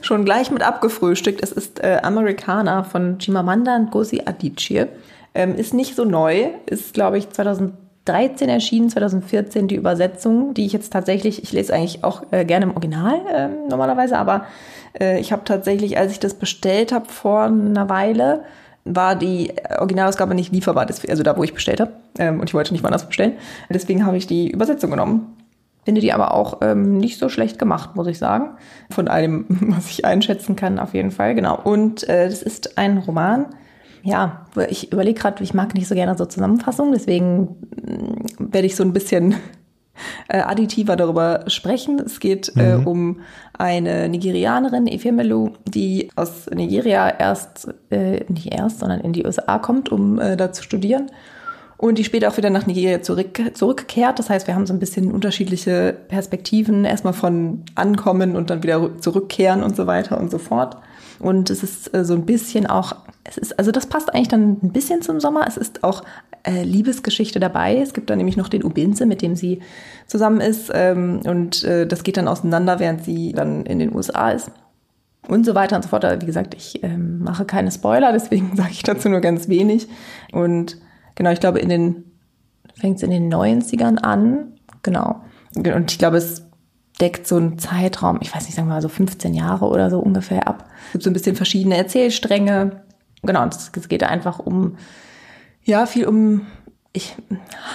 schon gleich mit abgefrühstückt. Es ist äh, Americana von Chimamanda Ngozi Adichie. Ähm, ist nicht so neu, ist glaube ich 2013 erschienen, 2014 die Übersetzung, die ich jetzt tatsächlich, ich lese eigentlich auch äh, gerne im Original äh, normalerweise, aber äh, ich habe tatsächlich, als ich das bestellt habe vor einer Weile, war die Originalausgabe nicht lieferbar, also da, wo ich bestellt habe. Ähm, und ich wollte nicht woanders bestellen. Deswegen habe ich die Übersetzung genommen. Finde die aber auch ähm, nicht so schlecht gemacht, muss ich sagen. Von allem, *laughs* was ich einschätzen kann, auf jeden Fall. Genau. Und äh, das ist ein Roman. Ja, ich überlege gerade, ich mag nicht so gerne so Zusammenfassungen, deswegen mm, werde ich so ein bisschen äh, additiver darüber sprechen. Es geht äh, mhm. um eine Nigerianerin, Efemelu, die aus Nigeria erst, äh, nicht erst, sondern in die USA kommt, um äh, da zu studieren. Und die später auch wieder nach Nigeria zurück, zurückkehrt. Das heißt, wir haben so ein bisschen unterschiedliche Perspektiven. Erstmal von Ankommen und dann wieder zurückkehren und so weiter und so fort. Und es ist äh, so ein bisschen auch, es ist, also das passt eigentlich dann ein bisschen zum Sommer. Es ist auch äh, Liebesgeschichte dabei. Es gibt dann nämlich noch den Ubinze, mit dem sie zusammen ist. Ähm, und äh, das geht dann auseinander, während sie dann in den USA ist. Und so weiter und so fort. Aber wie gesagt, ich ähm, mache keine Spoiler, deswegen *laughs* sage ich dazu nur ganz wenig. Und genau, ich glaube, in den fängt es in den 90ern an. Genau. Und ich glaube, es deckt so einen Zeitraum, ich weiß nicht, sagen wir mal so 15 Jahre oder so ungefähr ab. Es gibt so ein bisschen verschiedene Erzählstränge. Genau, es geht einfach um ja, viel um ich,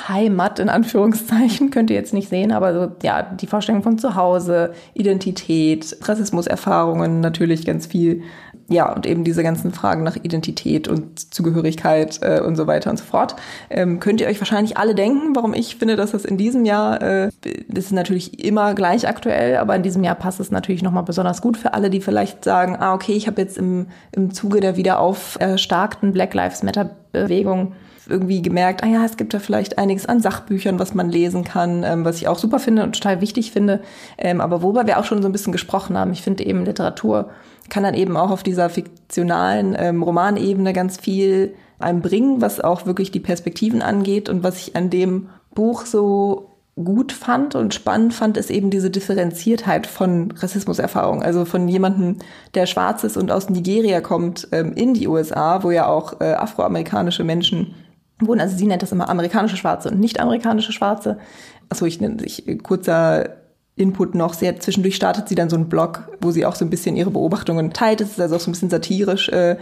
Heimat in Anführungszeichen, *laughs* könnt ihr jetzt nicht sehen, aber so, ja, die Vorstellung von Zuhause, Identität, Rassismuserfahrungen natürlich ganz viel. Ja, und eben diese ganzen Fragen nach Identität und Zugehörigkeit äh, und so weiter und so fort. Ähm, könnt ihr euch wahrscheinlich alle denken, warum ich finde, dass das in diesem Jahr, äh, das ist natürlich immer gleich aktuell, aber in diesem Jahr passt es natürlich nochmal besonders gut für alle, die vielleicht sagen, ah, okay, ich habe jetzt im, im Zuge der wieder auferstarkten Black Lives Matter Bewegung irgendwie gemerkt, ah ja, es gibt da vielleicht einiges an Sachbüchern, was man lesen kann, ähm, was ich auch super finde und total wichtig finde. Ähm, aber worüber wir auch schon so ein bisschen gesprochen haben, ich finde eben Literatur kann dann eben auch auf dieser fiktionalen ähm, Romanebene ganz viel einem bringen, was auch wirklich die Perspektiven angeht und was ich an dem Buch so gut fand und spannend fand, ist eben diese Differenziertheit von Rassismuserfahrung. Also von jemandem, der schwarz ist und aus Nigeria kommt, ähm, in die USA, wo ja auch äh, afroamerikanische Menschen wohnen. Also sie nennt das immer amerikanische Schwarze und nicht amerikanische Schwarze. Achso, ich nenne sich kurzer Input noch. Sehr zwischendurch startet sie dann so einen Blog, wo sie auch so ein bisschen ihre Beobachtungen teilt. Das ist also auch so ein bisschen satirisch. Äh,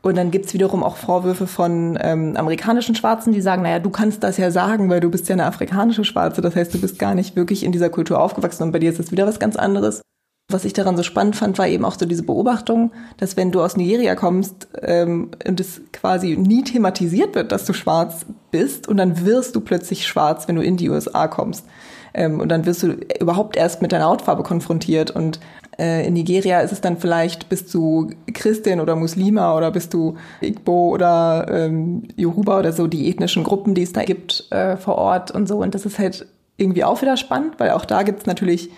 und dann gibt's wiederum auch Vorwürfe von ähm, amerikanischen Schwarzen, die sagen, naja, du kannst das ja sagen, weil du bist ja eine afrikanische Schwarze. Das heißt, du bist gar nicht wirklich in dieser Kultur aufgewachsen und bei dir ist es wieder was ganz anderes. Was ich daran so spannend fand, war eben auch so diese Beobachtung, dass wenn du aus Nigeria kommst ähm, und es quasi nie thematisiert wird, dass du schwarz bist und dann wirst du plötzlich schwarz, wenn du in die USA kommst. Ähm, und dann wirst du überhaupt erst mit deiner Hautfarbe konfrontiert. Und äh, in Nigeria ist es dann vielleicht, bist du Christin oder Muslima oder bist du Igbo oder ähm, Yoruba oder so, die ethnischen Gruppen, die es da gibt äh, vor Ort und so. Und das ist halt irgendwie auch wieder spannend, weil auch da gibt es natürlich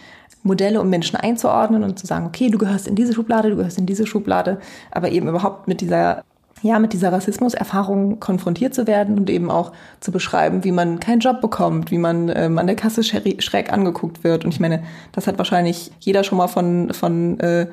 Modelle, um Menschen einzuordnen und zu sagen, okay, du gehörst in diese Schublade, du gehörst in diese Schublade, aber eben überhaupt mit dieser ja, mit dieser Rassismuserfahrung konfrontiert zu werden und eben auch zu beschreiben, wie man keinen Job bekommt, wie man ähm, an der Kasse schräg angeguckt wird. Und ich meine, das hat wahrscheinlich jeder schon mal von, von äh,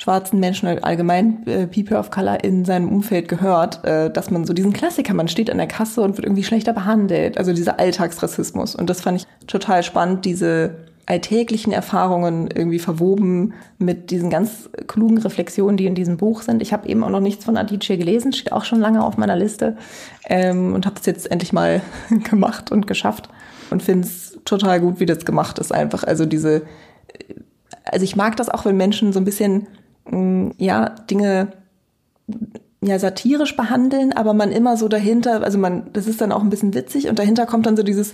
schwarzen Menschen allgemein, äh, People of Color in seinem Umfeld gehört, äh, dass man so diesen Klassiker, man steht an der Kasse und wird irgendwie schlechter behandelt, also dieser Alltagsrassismus. Und das fand ich total spannend, diese alltäglichen Erfahrungen irgendwie verwoben mit diesen ganz klugen Reflexionen, die in diesem Buch sind. Ich habe eben auch noch nichts von Adichie gelesen, steht auch schon lange auf meiner Liste ähm, und habe es jetzt endlich mal *laughs* gemacht und geschafft und finde es total gut, wie das gemacht ist einfach. Also diese, also ich mag das auch, wenn Menschen so ein bisschen, mh, mm, ja, Dinge ja satirisch behandeln, aber man immer so dahinter, also man, das ist dann auch ein bisschen witzig und dahinter kommt dann so dieses,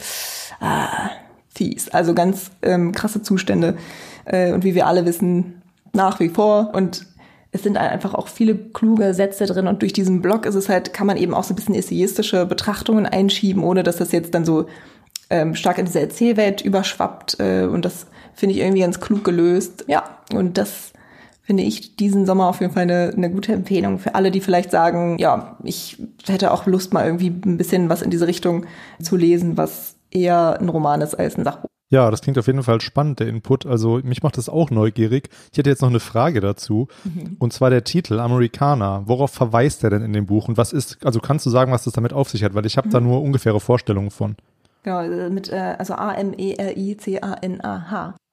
ah, fies. Also ganz ähm, krasse Zustände. Äh, und wie wir alle wissen, nach wie vor. Und es sind einfach auch viele kluge Sätze drin. Und durch diesen Blog ist es halt, kann man eben auch so ein bisschen essayistische Betrachtungen einschieben, ohne dass das jetzt dann so ähm, stark in diese Erzählwelt überschwappt. Äh, und das finde ich irgendwie ganz klug gelöst. Ja, und das finde ich diesen Sommer auf jeden Fall eine, eine gute Empfehlung für alle, die vielleicht sagen, ja, ich hätte auch Lust, mal irgendwie ein bisschen was in diese Richtung zu lesen, was eher ein Roman ist als ein Sachbuch. Ja, das klingt auf jeden Fall spannend, der Input. Also mich macht das auch neugierig. Ich hätte jetzt noch eine Frage dazu. Mhm. Und zwar der Titel, Amerikaner. Worauf verweist er denn in dem Buch? Und was ist, also kannst du sagen, was das damit auf sich hat? Weil ich habe mhm. da nur ungefähre Vorstellungen von. Genau, äh, mit, äh, also A-M-E-R-I-C-A-N-A-H.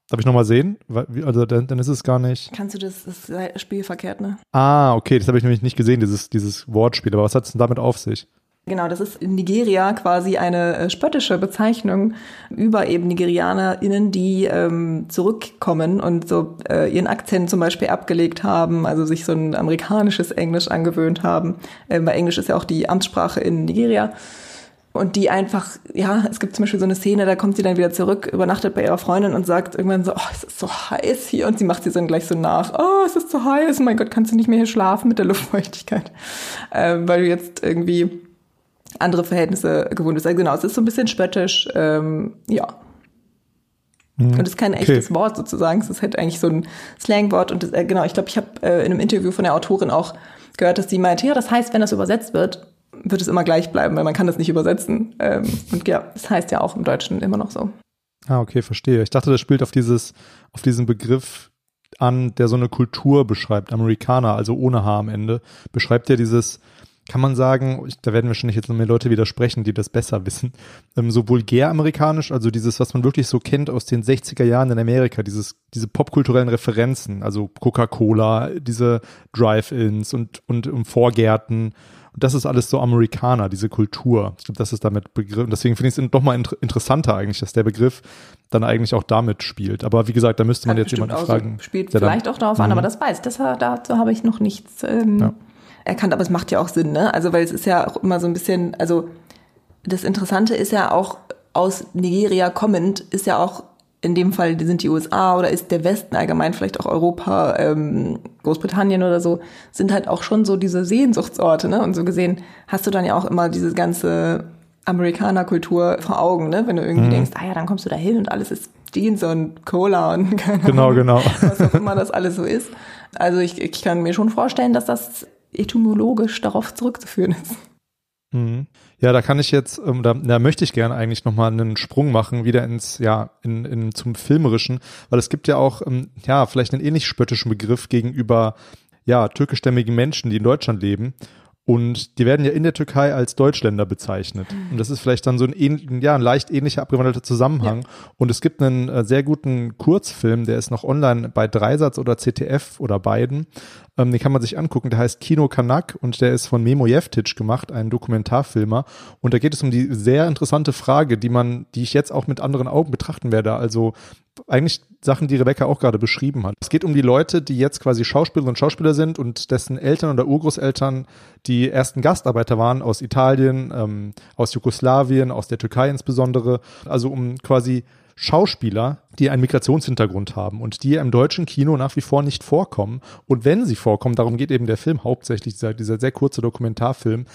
Darf ich nochmal sehen? Also dann, dann ist es gar nicht. Kannst du das, das Spiel verkehrt, ne? Ah, okay, das habe ich nämlich nicht gesehen, dieses, dieses Wortspiel. Aber was hat es denn damit auf sich? Genau, das ist in Nigeria quasi eine äh, spöttische Bezeichnung über eben NigerianerInnen, die ähm, zurückkommen und so äh, ihren Akzent zum Beispiel abgelegt haben, also sich so ein amerikanisches Englisch angewöhnt haben. Ähm, weil Englisch ist ja auch die Amtssprache in Nigeria. Und die einfach, ja, es gibt zum Beispiel so eine Szene, da kommt sie dann wieder zurück, übernachtet bei ihrer Freundin und sagt irgendwann so, oh, es ist so heiß hier. Und sie macht sie dann gleich so nach, oh, es ist so heiß, mein Gott, kannst du nicht mehr hier schlafen mit der Luftfeuchtigkeit? Ähm, weil du jetzt irgendwie andere Verhältnisse gewohnt ist. Also genau, es ist so ein bisschen spöttisch, ähm, ja. Mhm. Und es ist kein echtes okay. Wort sozusagen, es ist halt eigentlich so ein Slangwort. Und das, äh, genau, ich glaube, ich habe äh, in einem Interview von der Autorin auch gehört, dass sie meinte, ja, das heißt, wenn das übersetzt wird, wird es immer gleich bleiben, weil man kann das nicht übersetzen. Ähm, und ja, das heißt ja auch im Deutschen immer noch so. Ah, okay, verstehe. Ich dachte, das spielt auf dieses, auf diesen Begriff an, der so eine Kultur beschreibt, Amerikaner, also ohne H am Ende, beschreibt ja dieses, kann man sagen, da werden wahrscheinlich jetzt noch mehr Leute widersprechen, die das besser wissen, ähm, so vulgär-amerikanisch, also dieses, was man wirklich so kennt aus den 60er Jahren in Amerika, dieses, diese popkulturellen Referenzen, also Coca-Cola, diese Drive-Ins und, und, und Vorgärten, und das ist alles so Amerikaner, diese Kultur. Ich glaube, das ist damit Begriff. Und deswegen finde ich es doch mal inter interessanter eigentlich, dass der Begriff dann eigentlich auch damit spielt. Aber wie gesagt, da müsste man Hat jetzt jemanden fragen. So. Spielt vielleicht dann, auch darauf an, aber mhm. das weiß, das, dazu habe ich noch nichts. Ähm, ja erkannt, aber es macht ja auch Sinn, ne? Also weil es ist ja auch immer so ein bisschen, also das Interessante ist ja auch aus Nigeria kommend, ist ja auch in dem Fall sind die USA oder ist der Westen allgemein, vielleicht auch Europa, ähm, Großbritannien oder so, sind halt auch schon so diese Sehnsuchtsorte, ne? Und so gesehen hast du dann ja auch immer diese ganze Amerikanerkultur vor Augen, ne? Wenn du irgendwie mhm. denkst, ah ja, dann kommst du da hin und alles ist Jeans und Cola und keine genau, Ahnung, genau. was auch immer das alles so ist. Also ich, ich kann mir schon vorstellen, dass das etymologisch darauf zurückzuführen ist. Mhm. Ja, da kann ich jetzt, ähm, da, da möchte ich gerne eigentlich nochmal einen Sprung machen, wieder ins, ja, in, in, zum Filmerischen, weil es gibt ja auch, ähm, ja, vielleicht einen ähnlich spöttischen Begriff gegenüber, ja, türkischstämmigen Menschen, die in Deutschland leben. Und die werden ja in der Türkei als Deutschländer bezeichnet. Mhm. Und das ist vielleicht dann so ein, ja, ein leicht ähnlicher abgewandelter Zusammenhang. Ja. Und es gibt einen äh, sehr guten Kurzfilm, der ist noch online bei Dreisatz oder ZDF oder beiden. Ähm, den kann man sich angucken. Der heißt Kino Kanak und der ist von Memo Jeftic gemacht, ein Dokumentarfilmer. Und da geht es um die sehr interessante Frage, die man, die ich jetzt auch mit anderen Augen betrachten werde. Also eigentlich Sachen, die Rebecca auch gerade beschrieben hat. Es geht um die Leute, die jetzt quasi Schauspielerinnen und Schauspieler sind und dessen Eltern oder Urgroßeltern die ersten Gastarbeiter waren aus Italien, ähm, aus Jugoslawien, aus der Türkei insbesondere. Also um quasi Schauspieler, die einen Migrationshintergrund haben und die im deutschen Kino nach wie vor nicht vorkommen. Und wenn sie vorkommen, darum geht eben der Film hauptsächlich, dieser, dieser sehr kurze Dokumentarfilm,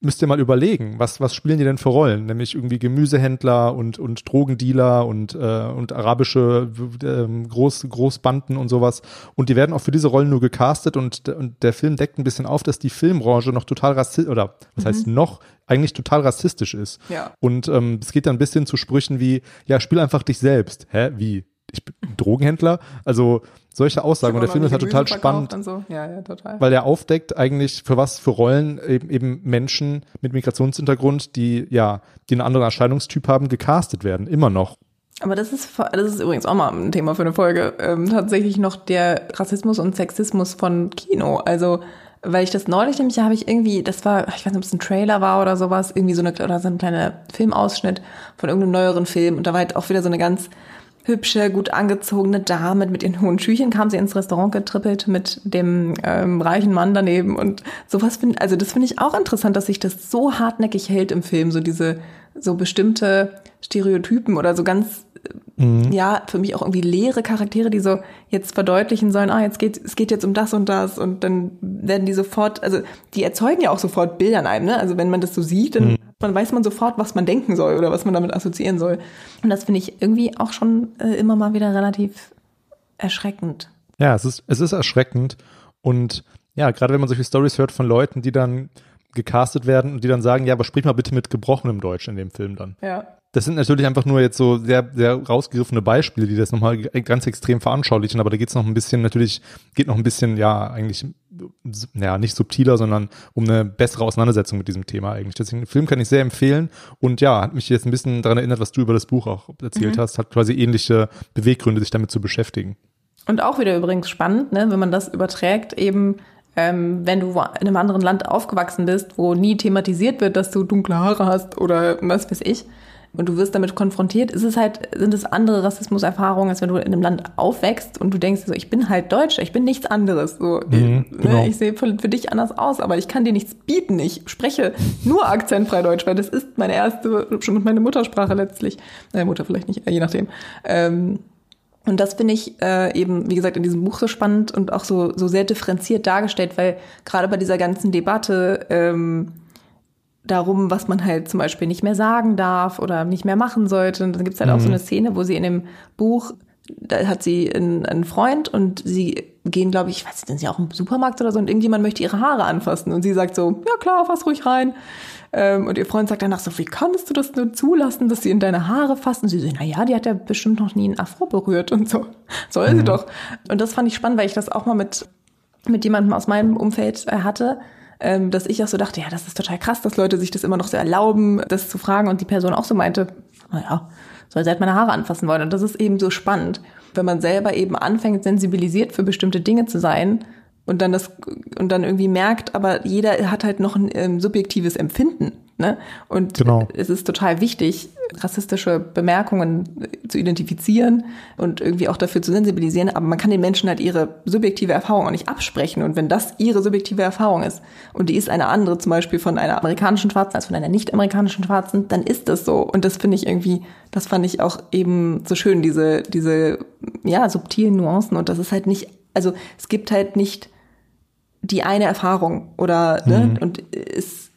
müsst ihr mal überlegen, was, was spielen die denn für Rollen? Nämlich irgendwie Gemüsehändler und, und Drogendealer und, äh, und arabische äh, Groß, Großbanden und sowas. Und die werden auch für diese Rollen nur gecastet und, und der Film deckt ein bisschen auf, dass die Filmbranche noch total rassistisch, oder was mhm. heißt noch, eigentlich total rassistisch ist. Ja. Und ähm, es geht dann ein bisschen zu Sprüchen wie, ja, spiel einfach dich selbst. Hä, wie? Ich bin Drogenhändler? Also solche Aussagen. Und der Film ist halt total spannend, so. ja, ja, total. weil er aufdeckt eigentlich, für was für Rollen eben, eben Menschen mit Migrationshintergrund, die ja, die einen anderen Erscheinungstyp haben, gecastet werden, immer noch. Aber das ist, das ist übrigens auch mal ein Thema für eine Folge. Ähm, tatsächlich noch der Rassismus und Sexismus von Kino. Also, weil ich das neulich nämlich, habe ich irgendwie, das war, ich weiß nicht, ob es ein Trailer war oder sowas, irgendwie so eine, oder so ein kleiner Filmausschnitt von irgendeinem neueren Film. Und da war halt auch wieder so eine ganz hübsche, gut angezogene Dame mit ihren hohen Schüchen kam sie ins Restaurant getrippelt mit dem ähm, reichen Mann daneben und sowas finde also das finde ich auch interessant, dass sich das so hartnäckig hält im Film, so diese so bestimmte Stereotypen oder so ganz mhm. ja, für mich auch irgendwie leere Charaktere, die so jetzt verdeutlichen sollen, ah, jetzt geht, es geht jetzt um das und das und dann werden die sofort, also die erzeugen ja auch sofort Bilder in einem, ne? Also wenn man das so sieht, dann mhm. man weiß man sofort, was man denken soll oder was man damit assoziieren soll. Und das finde ich irgendwie auch schon äh, immer mal wieder relativ erschreckend. Ja, es ist, es ist erschreckend und ja, gerade wenn man solche Stories hört von Leuten, die dann gecastet werden und die dann sagen, ja, aber sprich mal bitte mit gebrochenem Deutsch in dem Film dann. Ja. Das sind natürlich einfach nur jetzt so sehr, sehr rausgegriffene Beispiele, die das nochmal ganz extrem veranschaulichen, aber da geht es noch ein bisschen, natürlich, geht noch ein bisschen, ja, eigentlich, ja, nicht subtiler, sondern um eine bessere Auseinandersetzung mit diesem Thema eigentlich. Deswegen, den Film kann ich sehr empfehlen und ja, hat mich jetzt ein bisschen daran erinnert, was du über das Buch auch erzählt mhm. hast, hat quasi ähnliche Beweggründe, sich damit zu beschäftigen. Und auch wieder übrigens spannend, ne, wenn man das überträgt, eben ähm, wenn du in einem anderen Land aufgewachsen bist, wo nie thematisiert wird, dass du dunkle Haare hast oder was weiß ich, und du wirst damit konfrontiert, ist es halt, sind es andere Rassismuserfahrungen, als wenn du in einem Land aufwächst und du denkst so, ich bin halt Deutscher, ich bin nichts anderes. So, mhm, ich, genau. ne, ich sehe für, für, dich anders aus, aber ich kann dir nichts bieten. Ich spreche nur akzentfrei Deutsch, weil das ist meine erste, schon meine Muttersprache letztlich. Meine Mutter vielleicht nicht, je nachdem. Ähm, und das finde ich äh, eben, wie gesagt, in diesem Buch so spannend und auch so, so sehr differenziert dargestellt, weil gerade bei dieser ganzen Debatte ähm, darum, was man halt zum Beispiel nicht mehr sagen darf oder nicht mehr machen sollte. Und dann gibt's halt mhm. auch so mhm. eine Szene, wo sie in dem Buch, da hat sie einen, einen Freund und sie gehen, glaube ich, ich weiß nicht, sind sie auch im Supermarkt oder so und irgendjemand möchte ihre Haare anfassen und sie sagt so, ja klar, fass ruhig rein. Ähm, und ihr Freund sagt danach so, wie kannst du das nur zulassen, dass sie in deine Haare fassen? Und sie so, na ja, die hat ja bestimmt noch nie einen Afro berührt und so. *laughs* Soll mhm. sie doch. Und das fand ich spannend, weil ich das auch mal mit, mit jemandem aus meinem Umfeld äh, hatte ähm, dass ich auch so dachte, ja, das ist total krass, dass Leute sich das immer noch so erlauben, das zu fragen und die Person auch so meinte, naja, soll sie halt meine Haare anfassen wollen. Und das ist eben so spannend, wenn man selber eben anfängt, sensibilisiert für bestimmte Dinge zu sein und dann das und dann irgendwie merkt, aber jeder hat halt noch ein ähm, subjektives Empfinden. Ne? Und genau. es ist total wichtig, rassistische Bemerkungen zu identifizieren und irgendwie auch dafür zu sensibilisieren. Aber man kann den Menschen halt ihre subjektive Erfahrung auch nicht absprechen. Und wenn das ihre subjektive Erfahrung ist und die ist eine andere, zum Beispiel von einer amerikanischen Schwarzen als von einer nicht-amerikanischen Schwarzen, dann ist das so. Und das finde ich irgendwie, das fand ich auch eben so schön, diese, diese, ja, subtilen Nuancen. Und das ist halt nicht, also es gibt halt nicht die eine Erfahrung oder, ne, mhm. und es,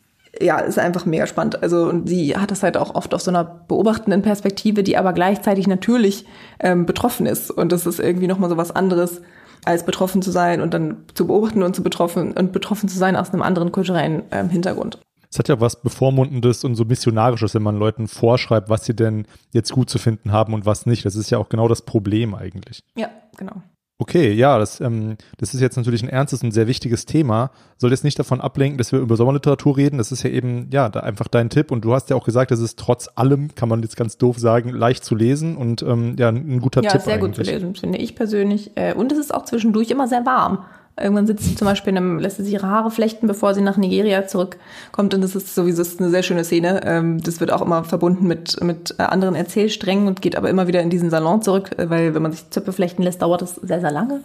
ja, ist einfach mega spannend. Also und sie hat das halt auch oft aus so einer beobachtenden Perspektive, die aber gleichzeitig natürlich ähm, betroffen ist. Und das ist irgendwie nochmal so was anderes, als betroffen zu sein und dann zu beobachten und zu betroffen und betroffen zu sein aus einem anderen kulturellen ähm, Hintergrund. Es hat ja was Bevormundendes und so Missionarisches, wenn man Leuten vorschreibt, was sie denn jetzt gut zu finden haben und was nicht. Das ist ja auch genau das Problem eigentlich. Ja, genau. Okay, ja, das, ähm, das ist jetzt natürlich ein ernstes und sehr wichtiges Thema. Soll jetzt nicht davon ablenken, dass wir über Sommerliteratur reden. Das ist ja eben, ja, da einfach dein Tipp. Und du hast ja auch gesagt, es ist trotz allem, kann man jetzt ganz doof sagen, leicht zu lesen und ähm, ja, ein guter ja, Tipp. Ja, sehr eigentlich. gut zu lesen, finde ich persönlich. Äh, und es ist auch zwischendurch immer sehr warm. Irgendwann sitzt sie zum Beispiel in einem, lässt sie sich ihre Haare flechten, bevor sie nach Nigeria zurückkommt. Und das ist sowieso eine sehr schöne Szene. Ähm, das wird auch immer verbunden mit, mit äh, anderen Erzählsträngen und geht aber immer wieder in diesen Salon zurück, äh, weil wenn man sich Zöpfe flechten lässt, dauert das sehr, sehr lange.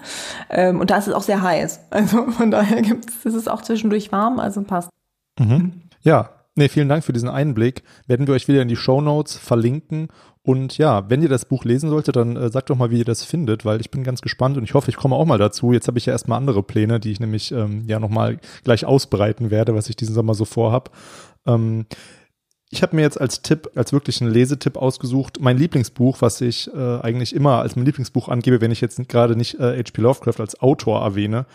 Ähm, und da ist es auch sehr heiß. *laughs* Also von daher gibt es, ist es auch zwischendurch warm, also passt. Mhm. Ja, Nee, vielen Dank für diesen Einblick. Werden wir euch wieder in die Show Notes verlinken. Und ja, wenn ihr das Buch lesen solltet, dann äh, sagt doch mal, wie ihr das findet, weil ich bin ganz gespannt und ich hoffe, ich komme auch mal dazu. Jetzt habe ich ja erstmal andere Pläne, die ich nämlich ähm, ja nochmal gleich ausbreiten werde, was ich diesen Sommer so vorhab. Ähm, ich habe mir jetzt als Tipp, als wirklichen Lesetipp ausgesucht, mein Lieblingsbuch, was ich äh, eigentlich immer als mein Lieblingsbuch angebe, wenn ich jetzt gerade nicht äh, H.P. Lovecraft als Autor erwähne.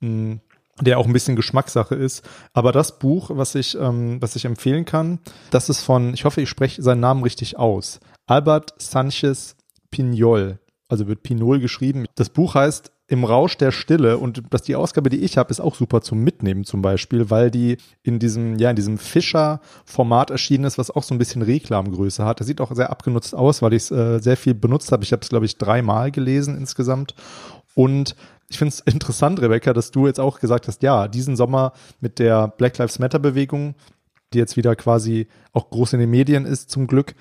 Mh, hm, der auch ein bisschen Geschmackssache ist. Aber das Buch, was ich, ähm, was ich empfehlen kann, das ist von, ich hoffe, ich spreche seinen Namen richtig aus, Albert Sanchez Pignol. Also wird Pinol geschrieben. Das Buch heißt Im Rausch der Stille und das die Ausgabe, die ich habe, ist auch super zum Mitnehmen zum Beispiel, weil die in diesem, ja, in diesem Fischer-Format erschienen ist, was auch so ein bisschen Reklamgröße hat. Das sieht auch sehr abgenutzt aus, weil ich es äh, sehr viel benutzt habe. Ich habe es, glaube ich, dreimal gelesen insgesamt. Und ich finde es *laughs* interessant, Rebecca, dass du jetzt auch gesagt hast, ja, diesen Sommer mit der Black Lives Matter Bewegung, die jetzt wieder quasi auch groß in den Medien ist, zum Glück,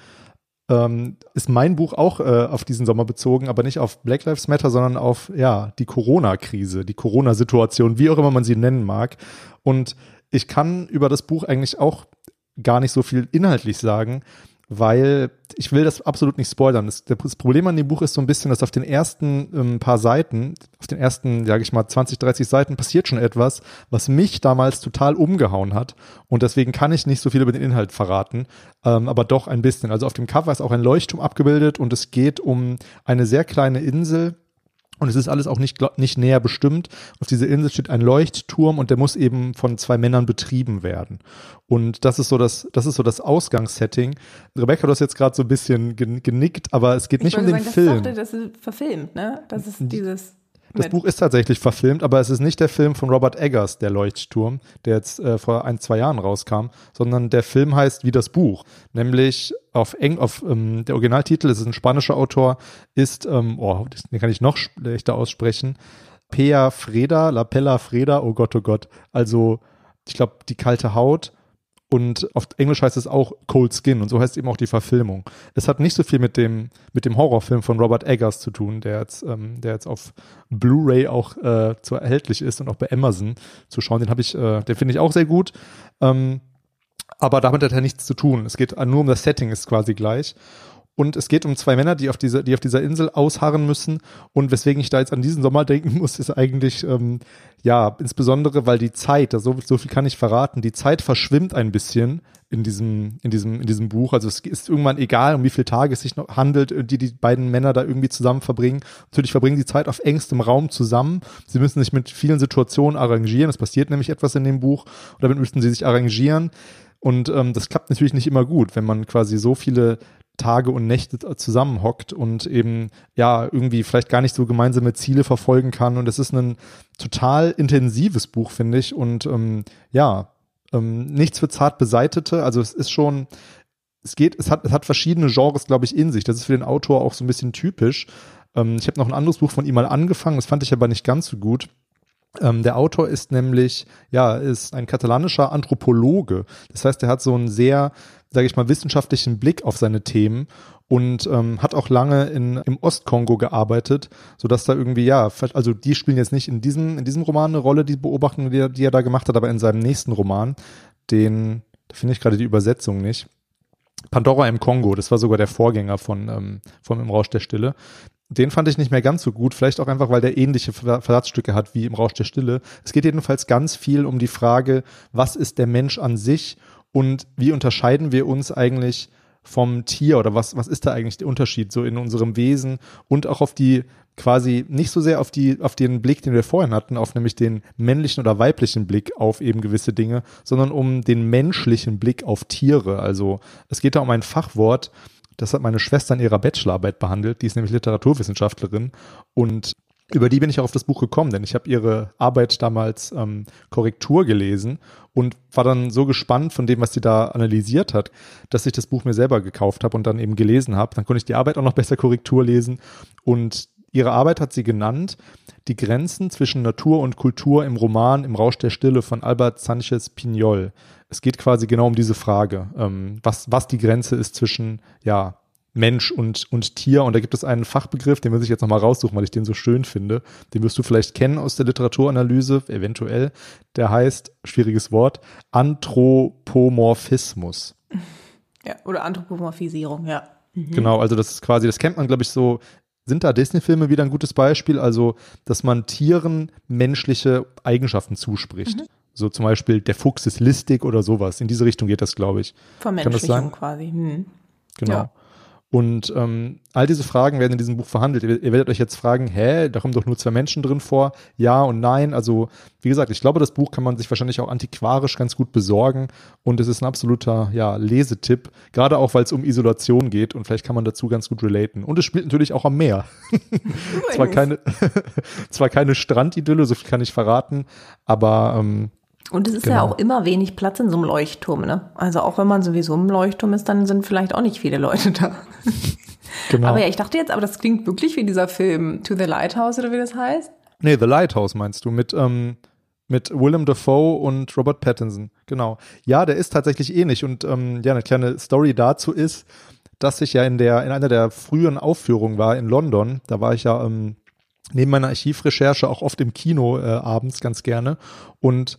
ähm, ist mein Buch auch äh, auf diesen Sommer bezogen, aber nicht auf Black Lives Matter, sondern auf ja die Corona-Krise, die Corona-Situation, wie auch immer man sie nennen mag. Und ich kann über das Buch eigentlich auch gar nicht so viel inhaltlich sagen, weil ich will das absolut nicht spoilern. Das, das, Problem an dem Buch ist so ein bisschen, dass auf den ersten ähm, paar Seiten, auf den ersten, sage ich mal, 20, 30 Seiten passiert schon etwas, was mich damals total umgehauen hat. Und deswegen kann ich nicht so viel über den Inhalt verraten, ähm, aber doch ein bisschen. Also auf dem Cover ist auch ein Leuchtturm abgebildet und es geht um eine sehr kleine Insel, Und es ist alles auch nicht, nicht näher bestimmt. Auf dieser Insel steht ein Leuchtturm und der muss eben von zwei Männern betrieben werden. Und das ist so das, das ist so das Ausgangssetting. Rebecca, du hast jetzt gerade so ein bisschen genickt, aber es geht ich nicht um den sagen, Film. Das, das ist verfilmt, ne? Das ist dieses. Das Buch ist tatsächlich verfilmt, aber es ist nicht der Film von Robert Eggers, der Leuchtturm, der jetzt äh, vor ein, zwei Jahren rauskam, sondern der Film heißt wie das Buch. Nämlich auf Eng, auf ähm, der Originaltitel, es ist ein spanischer Autor, ist, ähm, oh, den kann ich noch schlechter aussprechen, Pea Freda, La Pella Freda, oh Gott, oh Gott. Also, ich glaube, die kalte Haut und auf Englisch heißt es auch Cold Skin und so heißt eben auch die Verfilmung. Es hat nicht so viel mit dem, mit dem Horrorfilm von Robert Eggers zu tun, der jetzt, ähm, der jetzt auf Blu-ray auch äh, zu erhältlich ist und auch bei Amazon zu schauen. Den habe ich, äh, den finde ich auch sehr gut. Ähm, aber damit hat er nichts zu tun. Es geht nur um das Setting, ist quasi gleich. Und es geht um zwei Männer, die auf, dieser, die auf dieser Insel ausharren müssen. Und weswegen ich da jetzt an diesen Sommer denken muss, ist eigentlich, ähm, ja, insbesondere, weil die Zeit, so, so viel kann ich verraten, die Zeit verschwimmt ein bisschen in diesem, in diesem, in diesem Buch. Also es ist irgendwann egal, um wie viele Tage es sich noch handelt, die die beiden Männer da irgendwie zusammen verbringen. Natürlich verbringen die Zeit auf engstem Raum zusammen. Sie müssen sich mit vielen Situationen arrangieren. Es passiert nämlich etwas in dem Buch. Und damit müssten sie sich arrangieren. Und ähm, das klappt natürlich nicht immer gut, wenn man quasi so viele Tage und Nächte zusammenhockt und eben ja irgendwie vielleicht gar nicht so gemeinsame Ziele verfolgen kann. Und es ist ein total intensives Buch, finde ich. Und ähm, ja, ähm, nichts für zart beseitete. Also es ist schon, es geht, es hat, es hat verschiedene Genres, glaube ich, in sich. Das ist für den Autor auch so ein bisschen typisch. Ähm, ich habe noch ein anderes Buch von ihm mal angefangen, das fand ich aber nicht ganz so gut. Ähm, der Autor ist nämlich, ja, ist ein katalanischer Anthropologe. Das heißt, er hat so einen sehr sage ich mal, wissenschaftlichen Blick auf seine Themen und ähm, hat auch lange in, im Ostkongo gearbeitet, so dass da irgendwie, ja, also die spielen jetzt nicht in diesem, in diesem Roman eine Rolle, die Beobachtungen, die, er, die er da gemacht hat, aber in seinem nächsten Roman, den, da finde ich gerade die Übersetzung nicht. Pandora im Kongo, das war sogar der Vorgänger von, ähm, von Im Rausch der Stille. Den fand ich nicht mehr ganz so gut, vielleicht auch einfach, weil der ähnliche Versatzstücke hat wie im Rausch der Stille. Es geht jedenfalls ganz viel um die Frage, was ist der Mensch an sich und wie unterscheiden wir uns eigentlich vom Tier oder was, was ist da eigentlich der Unterschied so in unserem Wesen und auch auf die quasi nicht so sehr auf die, auf den Blick, den wir vorhin hatten, auf nämlich den männlichen oder weiblichen Blick auf eben gewisse Dinge, sondern um den menschlichen Blick auf Tiere. Also es geht da um ein Fachwort, das hat meine Schwester in ihrer Bachelorarbeit behandelt, die ist nämlich Literaturwissenschaftlerin und über die bin ich auch auf das Buch gekommen, denn ich habe ihre Arbeit damals ähm, Korrektur gelesen und war dann so gespannt von dem, was sie da analysiert hat, dass ich das Buch mir selber gekauft habe und dann eben gelesen habe. Dann konnte ich die Arbeit auch noch besser Korrektur lesen und ihre Arbeit hat sie genannt, die Grenzen zwischen Natur und Kultur im Roman Im Rausch der Stille von Albert Sanchez Pignol. Es geht quasi genau um diese Frage, ähm, was, was die Grenze ist zwischen, ja, Mensch und, und Tier. Und da gibt es einen Fachbegriff, den muss ich jetzt nochmal raussuchen, weil ich den so schön finde. Den wirst du vielleicht kennen aus der Literaturanalyse, eventuell. Der heißt, schwieriges Wort, Anthropomorphismus. Ja, oder Anthropomorphisierung, ja. Mhm. Genau, also das ist quasi, das kennt man, glaube ich, so sind da Disney-Filme wieder ein gutes Beispiel, also dass man Tieren menschliche Eigenschaften zuspricht. Mhm. So zum Beispiel der Fuchs ist listig oder sowas. In diese Richtung geht das, glaube ich. Vermenschlichung quasi. Hm. Genau. Ja. Und ähm, all diese Fragen werden in diesem Buch verhandelt. Ihr, ihr, werdet euch jetzt fragen, hä, da kommen doch nur zwei Menschen drin vor. Ja und nein. Also, wie gesagt, ich glaube, das Buch kann man sich wahrscheinlich auch antiquarisch ganz gut besorgen. Und es ist ein absoluter, ja, Lesetipp. Gerade auch, weil es um Isolation geht. Und vielleicht kann man dazu ganz gut relaten. Und es spielt natürlich auch am Meer. *laughs* zwar keine, *laughs* zwar keine Strandidylle, so viel kann ich verraten. Aber ähm, und es ist genau. ja auch immer wenig Platz in so einem Leuchtturm, ne? Also auch wenn man sowieso im Leuchtturm ist, dann sind vielleicht auch nicht viele Leute *laughs* da. Genau. Aber ja, ich dachte jetzt, aber das klingt wirklich wie dieser Film To the Lighthouse oder wie das heißt. Nee, The Lighthouse meinst du, mit, ähm, mit Willem Dafoe und Robert Pattinson. Genau. Ja, der ist tatsächlich ähnlich. Und ähm, ja, eine kleine Story dazu ist, dass ich ja in der, in einer der frühen Aufführungen war in London. Da war ich ja ähm, neben meiner Archivrecherche auch oft im Kino äh, abends ganz gerne. Und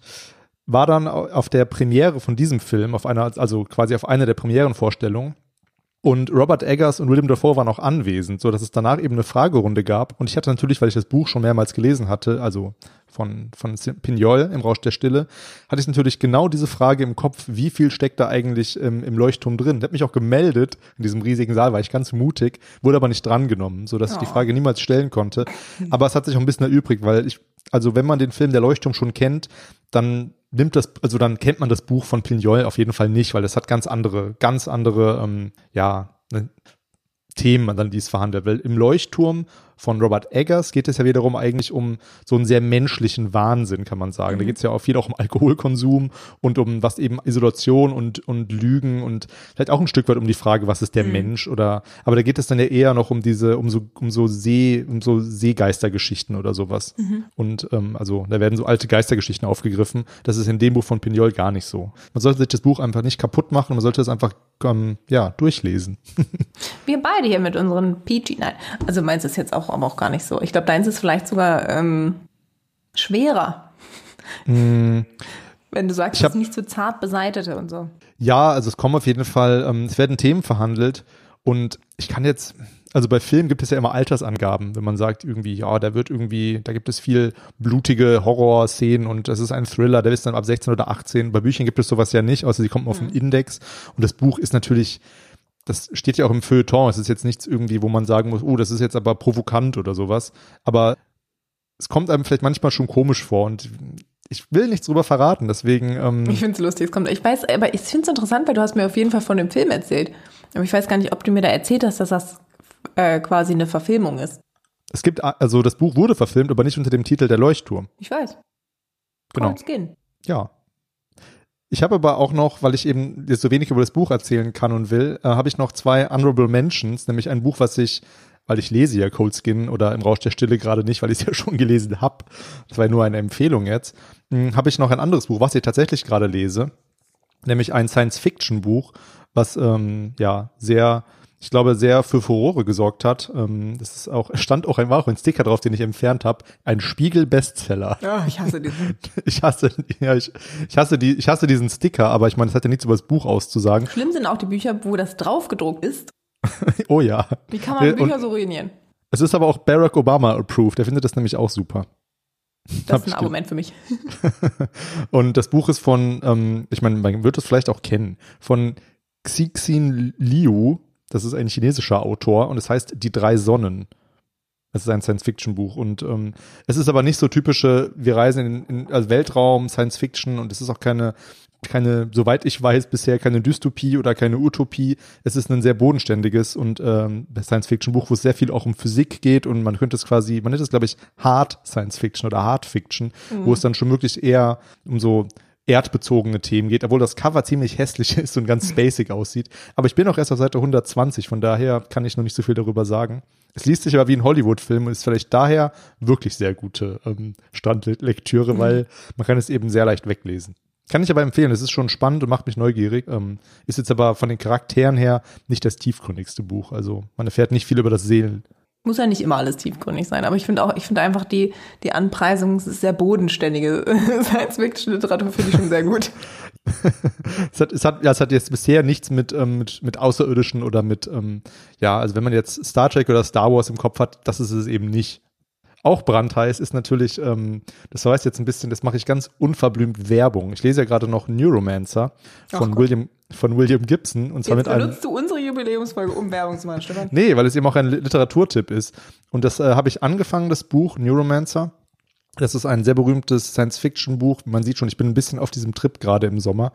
war dann auf der Premiere von diesem Film, auf einer, also quasi auf einer der Premierenvorstellungen. Und Robert Eggers und William Dafoe waren auch anwesend, so dass es danach eben eine Fragerunde gab. Und ich hatte natürlich, weil ich das Buch schon mehrmals gelesen hatte, also von, von Pignol im Rausch der Stille, hatte ich natürlich genau diese Frage im Kopf, wie viel steckt da eigentlich ähm, im Leuchtturm drin? Der hat mich auch gemeldet in diesem riesigen Saal, war ich ganz mutig, wurde aber nicht drangenommen, so dass oh. ich die oh. Frage niemals stellen konnte. Aber es hat sich auch ein bisschen erübrigt, weil ich, also wenn man den Film Der Leuchtturm schon kennt, dann nimmt das, also dann kennt man das Buch von Pignol auf jeden Fall nicht, weil es hat ganz andere, ganz andere, ähm, ja, ne, Themen, dann die es verhandelt. Weil im Leuchtturm von Robert Eggers geht es ja wiederum eigentlich um so einen sehr menschlichen Wahnsinn, kann man sagen. Mhm. Da geht es ja auch viel auch um Alkoholkonsum und um was eben Isolation und, und Lügen und vielleicht auch ein Stück weit um die Frage, was ist der mhm. Mensch oder, aber da geht es dann ja eher noch um diese, um so, um so See, um so Seegeistergeschichten oder sowas. Mhm. Und ähm, also da werden so alte Geistergeschichten aufgegriffen. Das ist in dem Buch von Pignol gar nicht so. Man sollte sich das Buch einfach nicht kaputt machen, man sollte es einfach ähm, ja, durchlesen. *laughs* Wir beide hier mit unseren PG, nein, also meinst du es jetzt auch auch, aber auch gar nicht so. Ich glaube, deins ist vielleicht sogar ähm, schwerer. Mm. Wenn du sagst, es ist nicht zu so zart beseitete und so. Ja, also es kommen auf jeden Fall, ähm, es werden Themen verhandelt und ich kann jetzt, also bei Filmen gibt es ja immer Altersangaben, wenn man sagt irgendwie, ja, da wird irgendwie, da gibt es viel blutige Horrorszenen und das ist ein Thriller, der ist dann ab 16 oder 18. Bei Büchern gibt es sowas ja nicht, außer sie kommen auf mhm. einen Index und das Buch ist natürlich das steht ja auch im Feuilleton. Es ist jetzt nichts irgendwie, wo man sagen muss, oh, das ist jetzt aber provokant oder sowas. Aber es kommt einem vielleicht manchmal schon komisch vor und ich will nichts drüber verraten, deswegen. Ähm ich finde es lustig, es kommt. Ich weiß, aber ich finde es interessant, weil du hast mir auf jeden Fall von dem Film erzählt. Aber ich weiß gar nicht, ob du mir da erzählt hast, dass das äh, quasi eine Verfilmung ist. Es gibt, also das Buch wurde verfilmt, aber nicht unter dem Titel Der Leuchtturm. Ich weiß. Genau. Skin. Ja, ich habe aber auch noch, weil ich eben jetzt so wenig über das Buch erzählen kann und will, äh, habe ich noch zwei Honorable Mentions, nämlich ein Buch, was ich, weil ich lese ja Cold Skin oder im Rausch der Stille gerade nicht, weil ich es ja *laughs* schon gelesen habe, das war nur eine Empfehlung jetzt, hm, habe ich noch ein anderes Buch, was ich tatsächlich gerade lese, nämlich ein Science-Fiction-Buch, was ähm, ja sehr ich glaube, sehr für Furore gesorgt hat. Ähm, das ist auch, stand auch ein, war auch ein Sticker drauf, den ich entfernt habe. Ein Spiegel-Bestseller. Ja, ich hasse diesen. *laughs* ich hasse, ja, ich, ich hasse die, ich hasse diesen Sticker, aber ich meine, es hat ja nichts über das Buch auszusagen. Schlimm sind auch die Bücher, wo das draufgedruckt ist. *laughs* oh ja. Wie kann man Bücher Und so ruinieren? Es ist aber auch Barack Obama approved. Der findet das nämlich auch super. Das ist ein Argument für mich. *laughs* und das Buch ist von, ähm, ich meine, man wird es vielleicht auch kennen, von Xixin Liu, das ist ein chinesischer Autor und es heißt Die drei Sonnen. Es ist ein Science-Fiction-Buch und ähm, es ist aber nicht so typische, wir reisen in, in also Weltraum, Science-Fiction und es ist auch keine, keine, soweit ich weiß, bisher keine Dystopie oder keine Utopie. Es ist ein sehr bodenständiges und ähm, Science-Fiction-Buch, wo es sehr viel auch um Physik geht und man könnte es quasi, man nennt es, glaube ich, Hard Science-Fiction oder Hard Fiction, mhm. wo es dann schon wirklich eher um so erdbezogene Themen geht, obwohl das Cover ziemlich hässlich *laughs* ist und ganz basic aussieht. Aber ich bin auch erst auf Seite 120, von daher kann ich noch nicht so viel darüber sagen. Es liest sich aber wie ein Hollywood-Film und ist vielleicht daher wirklich sehr gute ähm, Strandlektüre, mhm. weil man kann es eben sehr leicht weglesen. Kann ich aber empfehlen, es ist schon spannend und macht mich neugierig. Ähm, ist jetzt aber von den Charakteren her nicht das tiefgründigste Buch. Also man erfährt nicht viel über das Seelen, muss ja nicht immer alles tiefgründig sein, aber ich finde auch, ich finde einfach die, die Anpreisung sehr bodenständige *laughs* Science-Fiction-Literatur finde ich schon sehr gut. *laughs* es, hat, es, hat, ja, es hat jetzt bisher nichts mit, ähm, mit, mit Außerirdischen oder mit, ähm, ja, also wenn man jetzt Star Trek oder Star Wars im Kopf hat, das ist es eben nicht. Auch brandheiß ist natürlich, ähm, das heißt jetzt ein bisschen, das mache ich ganz unverblümt Werbung. Ich lese ja gerade noch Neuromancer von William, von William Gibson. Und zwar Jetzt mit einem, benutzt du unsere Jubiläumsfolge, um Werbung zu machen, Stefan? Nee, weil es eben auch ein Literaturtipp ist. Und das äh, habe ich angefangen, das Buch Neuromancer. Das ist ein sehr berühmtes Science-Fiction-Buch. Man sieht schon, ich bin ein bisschen auf diesem Trip gerade im Sommer.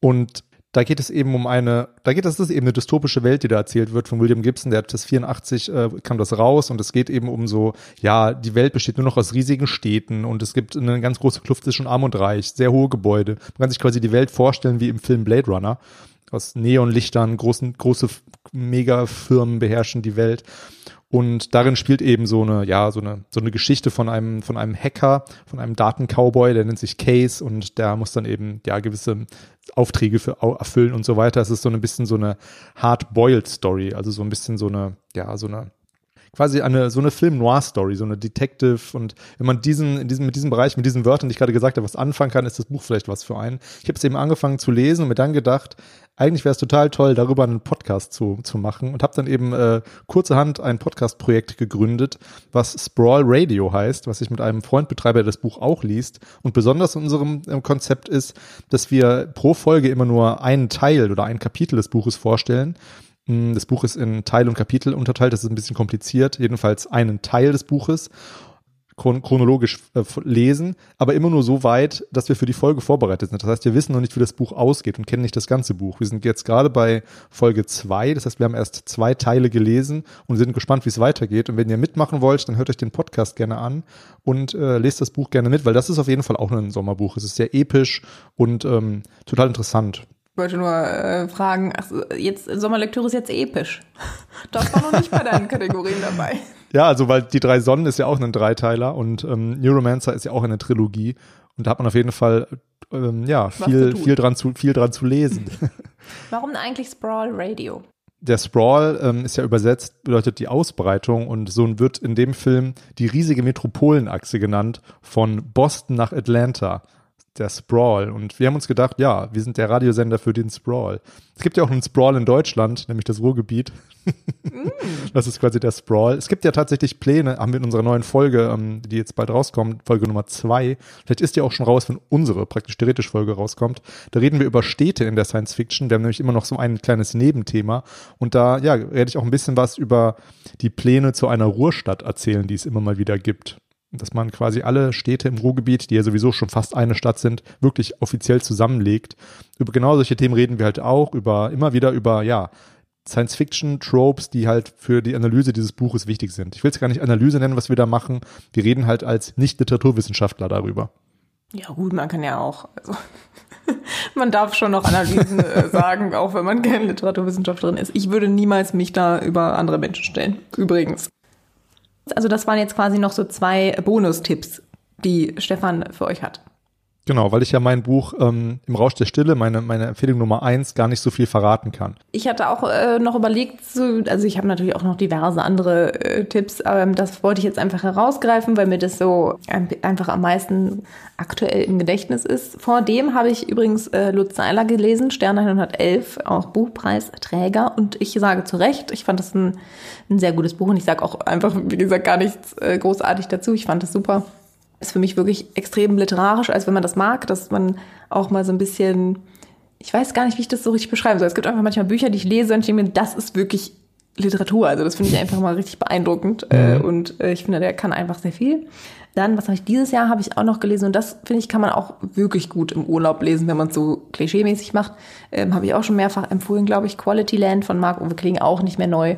Und da geht es eben um eine, da geht es, das ist eben eine dystopische Welt, die da erzählt wird von William Gibson, der hat das 84, äh, kam das raus und es geht eben um so, ja, die Welt besteht nur noch aus riesigen Städten und es gibt eine ganz große Kluft zwischen arm und reich, sehr hohe Gebäude. Man kann sich quasi die Welt vorstellen wie im Film Blade Runner. Aus Neonlichtern, großen, große Megafirmen beherrschen die Welt. Und darin spielt eben so eine, ja, so eine, so eine Geschichte von einem, von einem Hacker, von einem Datencowboy, der nennt sich Case und der muss dann eben, ja, gewisse Aufträge für, erfüllen und so weiter. Es ist so ein bisschen so eine hard-boiled Story, also so ein bisschen so eine, ja, so eine, quasi eine, so eine Film-Noir-Story, so eine Detective und wenn man diesen, in diesem, mit diesem Bereich, mit diesen Wörtern, die ich gerade gesagt habe, was anfangen kann, ist das Buch vielleicht was für einen. Ich habe es eben angefangen zu lesen und mir dann gedacht, eigentlich wäre es total toll, darüber einen Podcast zu, zu machen und habe dann eben äh, kurzerhand ein Podcast-Projekt gegründet, was Sprawl Radio heißt, was ich mit einem Freund betreibe, der das Buch auch liest. Und besonders in unserem äh, Konzept ist, dass wir pro Folge immer nur einen Teil oder ein Kapitel des Buches vorstellen. Hm, das Buch ist in Teil und Kapitel unterteilt, das ist ein bisschen kompliziert, jedenfalls einen Teil des Buches chron chronologisch äh, lesen, aber immer nur so weit, dass wir für die Folge vorbereitet sind. Das heißt, wir wissen noch nicht, wie das Buch ausgeht und kennen nicht das ganze Buch. Wir sind jetzt gerade bei Folge zwei, das heißt, wir haben erst zwei Teile gelesen und sind gespannt, wie es weitergeht. Und wenn ihr mitmachen wollt, dann hört euch den Podcast gerne an und äh, lest das Buch gerne mit, weil das ist auf jeden Fall auch ein Sommerbuch. Es ist sehr episch und ähm, total interessant. Ich wollte nur äh, fragen, ach, jetzt Sommerlektüre ist jetzt episch. *laughs* Das war noch nicht bei deinen Kategorien *laughs* dabei. Ja, also weil die drei Sonnen ist ja auch ein Dreiteiler und ähm, Neuromancer ist ja auch eine Trilogie und da hat man auf jeden Fall ähm, ja viel viel dran zu viel dran zu lesen. *laughs* Warum eigentlich Sprawl Radio? Der Sprawl ähm, ist ja übersetzt, bedeutet die Ausbreitung und so wird in dem Film die riesige Metropolenachse genannt von Boston nach Atlanta der Sprawl. Und wir haben uns gedacht, ja, wir sind der Radiosender für den Sprawl. Es gibt ja auch einen Sprawl in Deutschland, nämlich das Ruhrgebiet. Mm. *laughs* Das ist quasi der Sprawl. Es gibt ja tatsächlich Pläne, haben wir in unserer neuen Folge, ähm, die jetzt bald rauskommt, Folge Nummer zwei. Vielleicht ist die auch schon raus, wenn unsere praktisch theoretisch Folge rauskommt. Da reden wir über Städte in der Science Fiction. Wir haben nämlich immer noch so ein kleines Nebenthema. Und da, ja, rede ich auch ein bisschen was über die Pläne zu einer Ruhrstadt erzählen, die es immer mal wieder gibt dass man quasi alle Städte im Ruhrgebiet, die ja sowieso schon fast eine Stadt sind, wirklich offiziell zusammenlegt. Über genau solche Themen reden wir halt auch, über immer wieder über, ja, Science-Fiction-Tropes, die halt für die Analyse dieses Buches wichtig sind. Ich will es gar nicht Analyse nennen, was wir da machen. Wir reden halt als Nicht-Literaturwissenschaftler darüber. Ja gut, man kann ja auch, also *laughs* man darf schon noch Analysen äh, *laughs* sagen, auch wenn man keine Literaturwissenschaftlerin ist. Ich würde niemals mich da über andere Menschen stellen. Übrigens. Also das waren jetzt quasi noch so zwei Bonustipps, die Stefan für euch hat. Genau, weil ich ja mein Buch ähm, im Rausch der Stille, meine, meine Empfehlung Nummer eins, gar nicht so viel verraten kann. Ich hatte auch äh, noch überlegt, so, also ich habe natürlich auch noch diverse andere äh, Tipps, aber das wollte ich jetzt einfach herausgreifen, weil mir das so ein, einfach am meisten aktuell im Gedächtnis ist. Vor dem habe ich übrigens äh, Lutz Seiler gelesen, Stern 111, auch Buchpreisträger. Und ich sage zu Recht, ich fand das ein, ein sehr gutes Buch und ich sage auch einfach, wie gesagt, gar nichts äh, großartig dazu. Ich fand das super ist für mich wirklich extrem literarisch, als wenn man das mag, dass man auch mal so ein bisschen, ich weiß gar nicht, wie ich das so richtig beschreiben soll. Es gibt einfach manchmal Bücher, die ich lese und ich denke mir, das ist wirklich Literatur. Also das finde ich einfach mal richtig beeindruckend. Äh, mhm. und äh, ich finde, der kann einfach sehr viel. Dann, was habe ich dieses Jahr, habe ich auch noch gelesen und das, finde ich, kann man auch wirklich gut im Urlaub lesen, wenn man es so klischeemäßig macht. Ähm, habe ich auch schon mehrfach empfohlen, glaube ich. Quality Land von Marc-Uwe Kling, auch nicht mehr neu.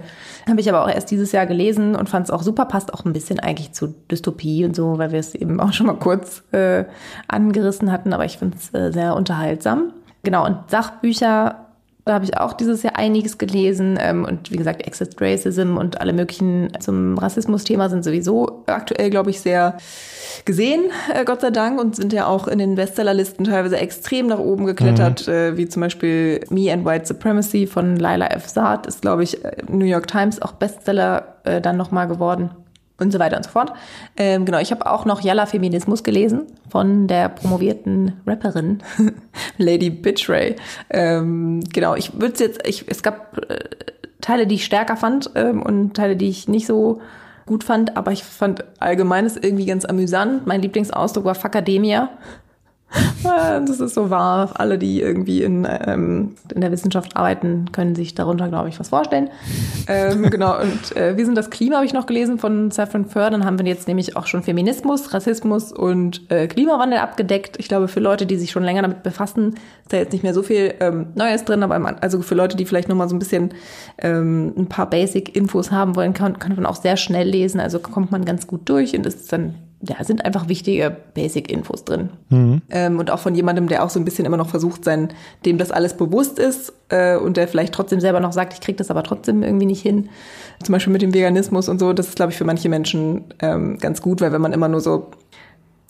Habe ich aber auch erst dieses Jahr gelesen und fand es auch super, passt auch ein bisschen eigentlich zu Dystopie und so, weil wir es eben auch schon mal kurz äh, angerissen hatten, aber ich finde es äh, sehr unterhaltsam. Genau, und Sachbücher da habe ich auch dieses Jahr einiges gelesen. Ähm, und wie gesagt, Access Racism und alle möglichen zum Rassismus-Thema sind sowieso aktuell, glaube ich, sehr gesehen, äh, Gott sei Dank, und sind ja auch in den Bestsellerlisten teilweise extrem nach oben geklettert, mhm. äh, wie zum Beispiel Me and White Supremacy von Laila F. Saad ist, glaube ich, äh, New York Times auch Bestseller dann nochmal geworden und so weiter und so fort. Ähm, genau, ich habe auch noch Yalla Feminismus gelesen von der promovierten Rapperin *laughs* Lady Bitchray. Ähm, genau, ich würde jetzt, ich, es gab äh, Teile, die ich stärker fand ähm, und Teile, die ich nicht so gut fand, aber ich fand allgemein es irgendwie ganz amüsant. Mein Lieblingsausdruck war Fakademia. Das ist so wahr. Alle, die irgendwie in, ähm, in der Wissenschaft arbeiten, können sich darunter, glaube ich, was vorstellen. Ähm, *laughs* genau, und äh, Wir sind das Klima habe ich noch gelesen von Saffron Fur. Dann haben wir jetzt nämlich auch schon Feminismus, Rassismus und äh, Klimawandel abgedeckt. Ich glaube, für Leute, die sich schon länger damit befassen, ist da jetzt nicht mehr so viel ähm, Neues drin. Aber also für Leute, die vielleicht noch mal so ein bisschen ähm, ein paar Basic-Infos haben wollen, kann, kann man auch sehr schnell lesen. Also kommt man ganz gut durch und ist dann ja, sind einfach wichtige Basic-Infos drin. Mhm. Ähm, und auch von jemandem, der auch so ein bisschen immer noch versucht, sein, dem das alles bewusst ist äh, und der vielleicht trotzdem selber noch sagt, ich kriege das aber trotzdem irgendwie nicht hin. Zum Beispiel mit dem Veganismus und so, das ist, glaube ich, für manche Menschen ähm, ganz gut, weil wenn man immer nur so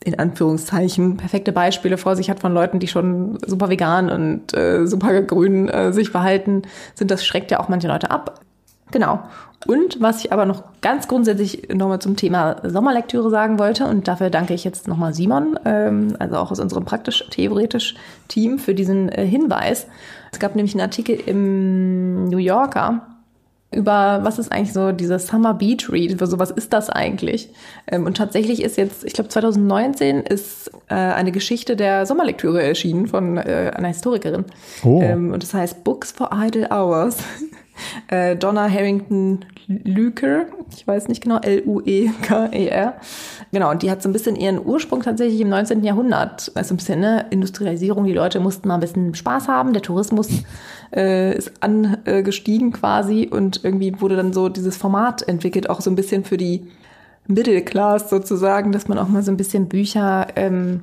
in Anführungszeichen perfekte Beispiele vor sich hat von Leuten, die schon super vegan und äh, super grün äh, sich verhalten, sind das schreckt ja auch manche Leute ab. Genau. Und was ich aber noch ganz grundsätzlich nochmal zum Thema Sommerlektüre sagen wollte, und dafür danke ich jetzt nochmal Simon, ähm, also auch aus unserem praktisch-theoretisch Team für diesen äh, Hinweis. Es gab nämlich einen Artikel im New Yorker, über was ist eigentlich so dieser Summer Beach Read, so was ist das eigentlich? Ähm, und tatsächlich ist jetzt, ich glaube 2019 ist äh, eine Geschichte der Sommerlektüre erschienen von äh, einer Historikerin. Oh. Ähm, und das heißt Books for Idle Hours. *laughs* äh, Donna Harrington Lüker, ich weiß nicht genau, L-U-E-K-E-R. Genau, und die hat so ein bisschen ihren Ursprung tatsächlich im 19. Jahrhundert. Also ein bisschen ne, Industrialisierung, die Leute mussten mal ein bisschen Spaß haben, der Tourismus äh, ist angestiegen quasi und irgendwie wurde dann so dieses Format entwickelt, auch so ein bisschen für die Middle Class sozusagen, dass man auch mal so ein bisschen Bücher ähm,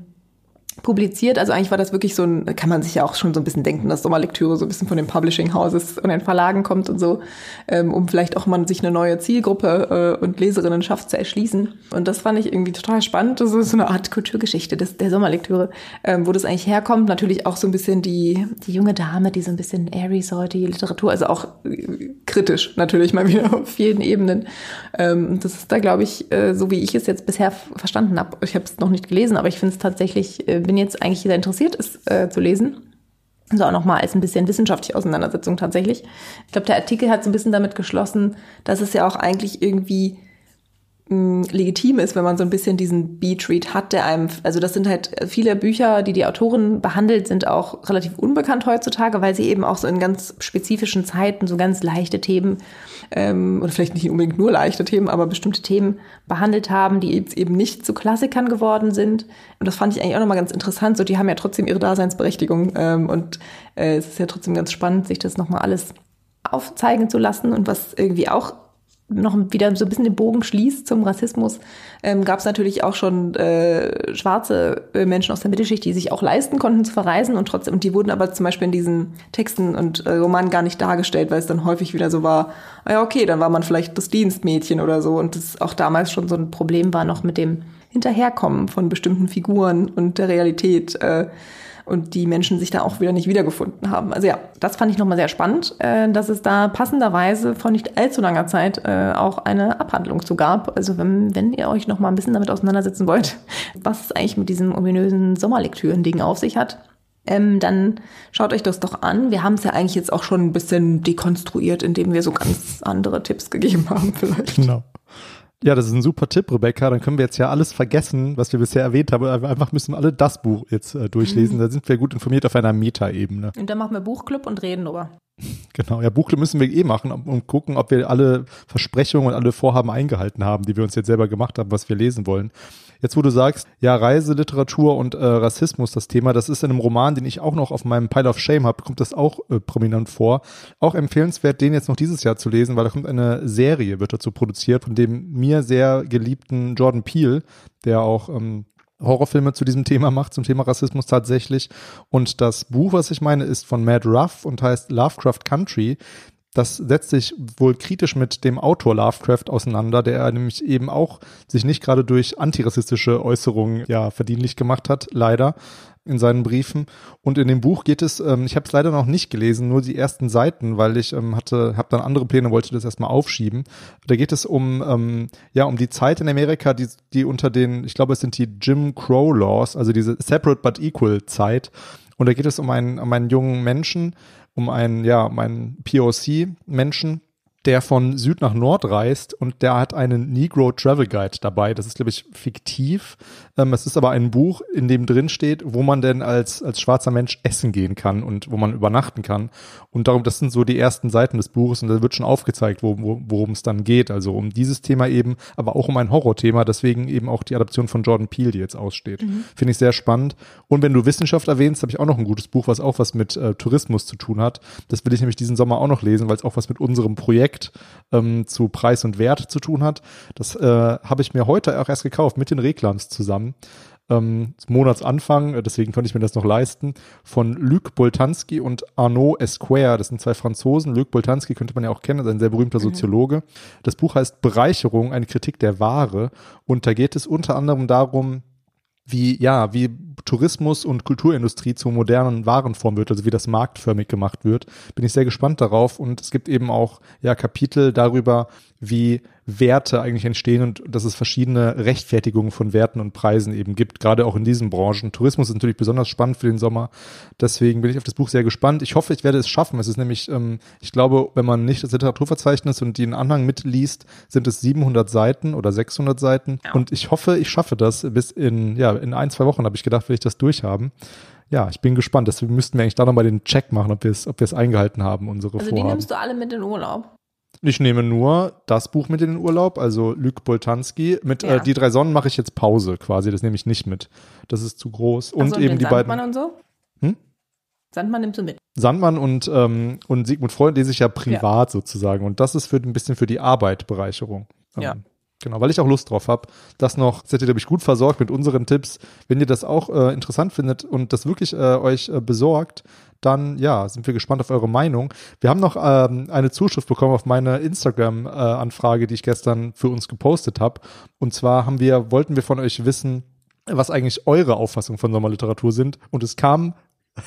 publiziert. Also eigentlich war das wirklich so ein, kann man sich ja auch schon so ein bisschen denken, dass Sommerlektüre so ein bisschen von den Publishing Houses und den Verlagen kommt und so, ähm, um vielleicht auch mal sich eine neue Zielgruppe äh, und Leserinnenschaft zu erschließen. Und das fand ich irgendwie total spannend. Das ist so eine Art Kulturgeschichte des, der Sommerlektüre, ähm, wo das eigentlich herkommt. Natürlich auch so ein bisschen die, die junge Dame, die so ein bisschen airy soll, die Literatur, also auch äh, kritisch natürlich mal wieder *laughs* auf jeden Ebenen. Ähm, das ist da, glaube ich, äh, so wie ich es jetzt bisher verstanden habe. Ich habe es noch nicht gelesen, aber ich finde es tatsächlich äh, bin jetzt eigentlich sehr interessiert, es äh, zu lesen. So auch nochmal als ein bisschen wissenschaftliche Auseinandersetzung tatsächlich. Ich glaube, der Artikel hat so ein bisschen damit geschlossen, dass es ja auch eigentlich irgendwie legitim ist, wenn man so ein bisschen diesen Beat-Read hat, der einem, also das sind halt viele Bücher, die die Autorin behandelt, sind auch relativ unbekannt heutzutage, weil sie eben auch so in ganz spezifischen Zeiten so ganz leichte Themen ähm, oder vielleicht nicht unbedingt nur leichte Themen, aber bestimmte Themen behandelt haben, die eben nicht zu Klassikern geworden sind. Und das fand ich eigentlich auch nochmal ganz interessant. So, die haben ja trotzdem ihre Daseinsberechtigung ähm, und äh, es ist ja trotzdem ganz spannend, sich das nochmal alles aufzeigen zu lassen und was irgendwie auch noch wieder so ein bisschen den Bogen schließt zum Rassismus, ähm, gab es natürlich auch schon äh, schwarze äh, Menschen aus der Mittelschicht, die sich auch leisten konnten zu verreisen und trotzdem, und die wurden aber zum Beispiel in diesen Texten und äh, Romanen gar nicht dargestellt, weil es dann häufig wieder so war, ah ja, okay, dann war man vielleicht das Dienstmädchen oder so und das auch damals schon so ein Problem war noch mit dem Hinterherkommen von bestimmten Figuren und der Realität. Äh, und die Menschen sich da auch wieder nicht wiedergefunden haben. Also ja, das fand ich nochmal sehr spannend, äh, dass es da passenderweise vor nicht allzu langer Zeit äh, auch eine Abhandlung zu gab. Also wenn, wenn ihr euch nochmal ein bisschen damit auseinandersetzen wollt, *laughs* was es eigentlich mit diesem ominösen Sommerlektüren-Ding auf sich hat, ähm, dann schaut euch das doch an. Wir haben es ja eigentlich jetzt auch schon ein bisschen dekonstruiert, indem wir so ganz andere Tipps gegeben haben *laughs* vielleicht. Genau. Ja, das ist ein super Tipp, Rebecca. Dann können wir jetzt ja alles vergessen, was wir bisher erwähnt haben. Einfach müssen wir alle das Buch jetzt äh, durchlesen. Mhm. *laughs* Da sind wir gut informiert auf einer Meta-Ebene. Und dann machen wir Buchclub und reden drüber. *laughs* Genau, ja, Buchclub müssen wir eh machen und gucken, ob wir alle Versprechungen und alle Vorhaben eingehalten haben, die wir uns jetzt selber gemacht haben, was wir lesen wollen. Jetzt, wo du sagst, ja, Reiseliteratur und äh, Rassismus, das Thema, das ist in einem Roman, den ich auch noch auf meinem Pile of Shame habe, kommt das auch äh, prominent vor. Auch empfehlenswert, den jetzt noch dieses Jahr zu lesen, weil da kommt eine Serie, wird dazu produziert, von dem mir sehr geliebten Jordan Peele, der auch ähm, Horrorfilme zu diesem Thema macht, zum Thema Rassismus tatsächlich. Und das Buch, was ich meine, ist von Matt Ruff und heißt Lovecraft Country. Das setzt sich wohl kritisch mit dem Autor Lovecraft auseinander, der nämlich eben auch sich nicht gerade durch antirassistische Äußerungen ja verdienlich gemacht hat, leider in seinen Briefen. Und in dem Buch geht es, ähm, ich habe es leider noch nicht gelesen, nur die ersten Seiten, weil ich ähm, hatte, habe dann andere Pläne, wollte das erstmal aufschieben. Da geht es um ähm, ja um die Zeit in Amerika, die die unter den, ich glaube, es sind die Jim Crow Laws, also diese Separate but Equal Zeit. Und da geht es um einen, um einen jungen Menschen, um einen, ja, um einen POC-Menschen, der von Süd nach Nord reist und der hat einen Negro Travel Guide dabei. Das ist, glaube ich, fiktiv. Ähm, es ist aber ein Buch, in dem drin steht, wo man denn als, als schwarzer Mensch essen gehen kann und wo man übernachten kann. Und darum, das sind so die ersten Seiten des Buches und da wird schon aufgezeigt, wo, wo, worum es dann geht. Also um dieses Thema eben, aber auch um ein Horrorthema. Deswegen eben auch die Adaption von Jordan Peele, die jetzt aussteht. Mhm. Finde ich sehr spannend. Und wenn du Wissenschaft erwähnst, habe ich auch noch ein gutes Buch, was auch was mit äh, Tourismus zu tun hat. Das will ich nämlich diesen Sommer auch noch lesen, weil es auch was mit unserem Projekt ähm, zu Preis und Wert zu tun hat. Das äh, habe ich mir heute auch erst gekauft mit den Reklams zusammen. Ähm, Monatsanfang, äh, deswegen konnte ich mir das noch leisten, von Luc Boltanski und Arnaud Esquire. Das sind zwei Franzosen. Luc Boltanski könnte man ja auch kennen, ist ein sehr berühmter mhm. Soziologe. Das Buch heißt Bereicherung, eine Kritik der Ware. Und da geht es unter anderem darum, wie, ja, wie Tourismus und Kulturindustrie zur modernen Warenform wird, also wie das marktförmig gemacht wird. Bin ich sehr gespannt darauf. Und es gibt eben auch ja Kapitel darüber, wie Werte eigentlich entstehen und dass es verschiedene Rechtfertigungen von Werten und Preisen eben gibt, gerade auch in diesen Branchen. Tourismus ist natürlich besonders spannend für den Sommer. Deswegen bin ich auf das Buch sehr gespannt. Ich hoffe, ich werde es schaffen. Es ist nämlich, ähm, ich glaube, wenn man nicht das Literaturverzeichnis und den Anhang mitliest, sind es 700 Seiten oder 600 Seiten. Ja. Und ich hoffe, ich schaffe das bis in, ja, in ein, zwei Wochen habe ich gedacht, will ich das durchhaben ja, ich bin gespannt. Deswegen müssten wir eigentlich da nochmal den Check machen, ob wir es, ob wir es eingehalten haben, unsere also Vorhaben. Also die nimmst du alle mit in Urlaub? Ich nehme nur das Buch mit in den Urlaub, also Luc Boltanski. Mit ja. äh, Die drei Sonnen mache ich jetzt Pause quasi, das nehme ich nicht mit. Das ist zu groß. Und, und eben die Sandmann beiden. und so? Hm? Sandmann nimmst du mit. Sandmann und, ähm, und Sigmund Freud lese ich ja privat ja. sozusagen. Und das ist für ein bisschen für die Arbeit Bereicherung. Ähm, ja. Genau, weil ich auch Lust drauf habe. Das noch, seid ihr, glaube ich, gut versorgt mit unseren Tipps. Wenn ihr das auch äh, interessant findet und das wirklich äh, euch äh, besorgt, dann ja, sind wir gespannt auf eure Meinung. Wir haben noch ähm, eine Zuschrift bekommen auf meine Instagram-Anfrage, die ich gestern für uns gepostet habe. Und zwar haben wir, wollten wir von euch wissen, was eigentlich eure Auffassung von Sommerliteratur sind. Und es kam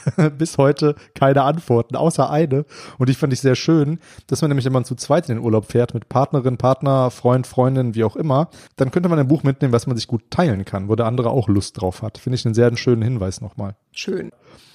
*laughs* bis heute keine Antworten, außer eine. Und ich fand ich sehr schön, dass man nämlich, wenn man zu zweit in den Urlaub fährt, mit Partnerin, Partner, Freund, Freundin, wie auch immer, dann könnte man ein Buch mitnehmen, was man sich gut teilen kann, wo der andere auch Lust drauf hat. Finde ich einen sehr schönen Hinweis nochmal. Schön.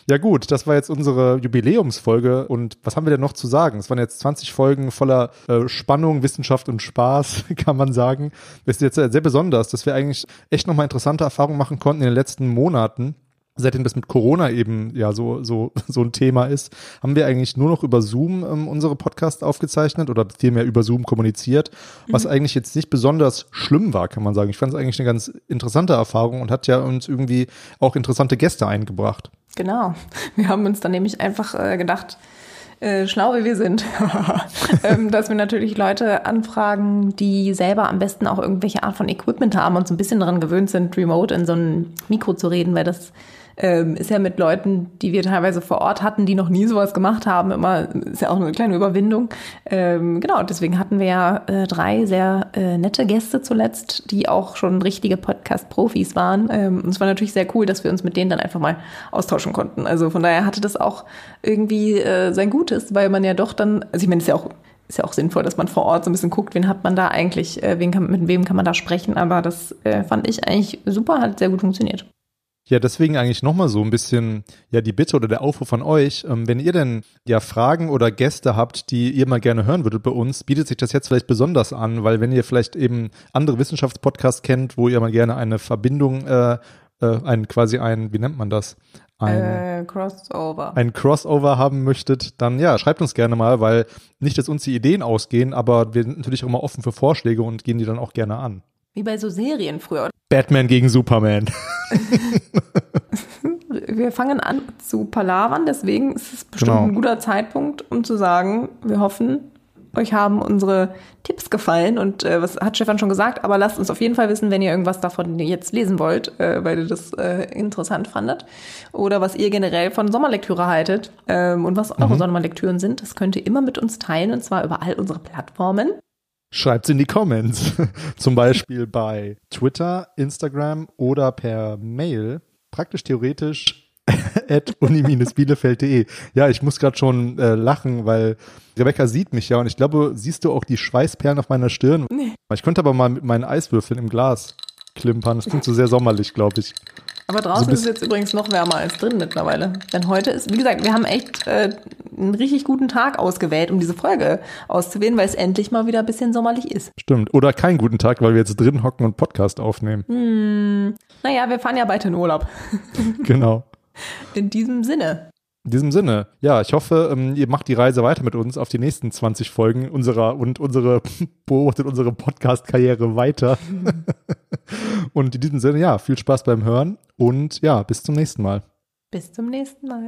Ja gut, das war jetzt unsere Jubiläumsfolge und was haben wir denn noch zu sagen? Es waren jetzt 20 Folgen voller äh, Spannung, Wissenschaft und Spaß, *laughs* kann man sagen. Es ist jetzt sehr besonders, dass wir eigentlich echt nochmal interessante Erfahrungen machen konnten in den letzten Monaten seitdem das mit Corona eben ja so so *laughs* so ein Thema ist, haben wir eigentlich nur noch über Zoom ähm, unsere Podcasts aufgezeichnet oder vielmehr über Zoom kommuniziert, was mhm. eigentlich jetzt nicht besonders schlimm war, kann man sagen. Ich fand es eigentlich eine ganz interessante Erfahrung und hat ja uns irgendwie auch interessante Gäste eingebracht. Genau. Wir haben uns dann nämlich einfach äh, gedacht, äh, schlau wie wir sind, *laughs* ähm, dass wir natürlich Leute anfragen, die selber am besten auch irgendwelche Art von Equipment haben und so ein bisschen daran gewöhnt sind, remote in so ein Mikro zu reden, weil das ähm, ist ja mit Leuten, die wir teilweise vor Ort hatten, die noch nie sowas gemacht haben, immer ist ja auch eine kleine Überwindung. Ähm, genau, deswegen hatten wir ja äh, drei sehr äh, nette Gäste zuletzt, die auch schon richtige Podcast-Profis waren. Ähm, und es war natürlich sehr cool, dass wir uns mit denen dann einfach mal austauschen konnten. Also von daher hatte das auch irgendwie äh, sein Gutes, weil man ja doch dann, also ich meine, es ist ja auch ist ja auch sinnvoll, dass man vor Ort so ein bisschen guckt, wen hat man da eigentlich, äh, wen kann, mit wem kann man da sprechen. Aber das äh, fand ich eigentlich super, hat sehr gut funktioniert. Ja, deswegen eigentlich nochmal so ein bisschen ja die Bitte oder der Aufruf von euch, ähm, wenn ihr denn ja Fragen oder Gäste habt, die ihr mal gerne hören würdet bei uns, bietet sich das jetzt vielleicht besonders an, weil wenn ihr vielleicht eben andere Wissenschaftspodcasts kennt, wo ihr mal gerne eine Verbindung, äh, äh, ein quasi ein, wie nennt man das? Ein äh, Crossover. Ein Crossover haben möchtet, dann ja, schreibt uns gerne mal, weil nicht, dass uns die Ideen ausgehen, aber wir sind natürlich auch immer offen für Vorschläge und gehen die dann auch gerne an. Wie bei so Serien früher. Batman gegen Superman. *laughs* wir fangen an zu palavern, deswegen ist es bestimmt genau. ein guter Zeitpunkt, um zu sagen, wir hoffen, euch haben unsere Tipps gefallen und äh, was hat Stefan schon gesagt, aber lasst uns auf jeden Fall wissen, wenn ihr irgendwas davon jetzt lesen wollt, äh, weil ihr das äh, interessant fandet oder was ihr generell von Sommerlektüre haltet ähm, und was eure mhm. Sommerlektüren sind. Das könnt ihr immer mit uns teilen und zwar über all unsere Plattformen. Schreibt's in die Comments. *laughs* Zum Beispiel bei Twitter, Instagram oder per Mail. Praktisch theoretisch *laughs* at uni-bielefeld.de. Ja, ich muss gerade schon äh, lachen, weil Rebecca sieht mich ja und ich glaube, siehst du auch die Schweißperlen auf meiner Stirn? Nee. Ich könnte aber mal mit meinen Eiswürfeln im Glas klimpern. Das klingt so sehr sommerlich, glaube ich. Aber draußen so ist es jetzt übrigens noch wärmer als drin mittlerweile. Denn heute ist, wie gesagt, wir haben echt äh, einen richtig guten Tag ausgewählt, um diese Folge auszuwählen, weil es endlich mal wieder ein bisschen sommerlich ist. Stimmt. Oder keinen guten Tag, weil wir jetzt drin hocken und Podcast aufnehmen. Hm. Naja, wir fahren ja bald in Urlaub. genau. *laughs* In diesem Sinne. In diesem Sinne, ja, ich hoffe, ähm, ihr macht die Reise weiter mit uns auf die nächsten 20 Folgen unserer und unsere *laughs* beobachtet unsere Podcast-Karriere weiter. *laughs* und in diesem Sinne, ja, viel Spaß beim Hören und ja, bis zum nächsten Mal. Bis zum nächsten Mal.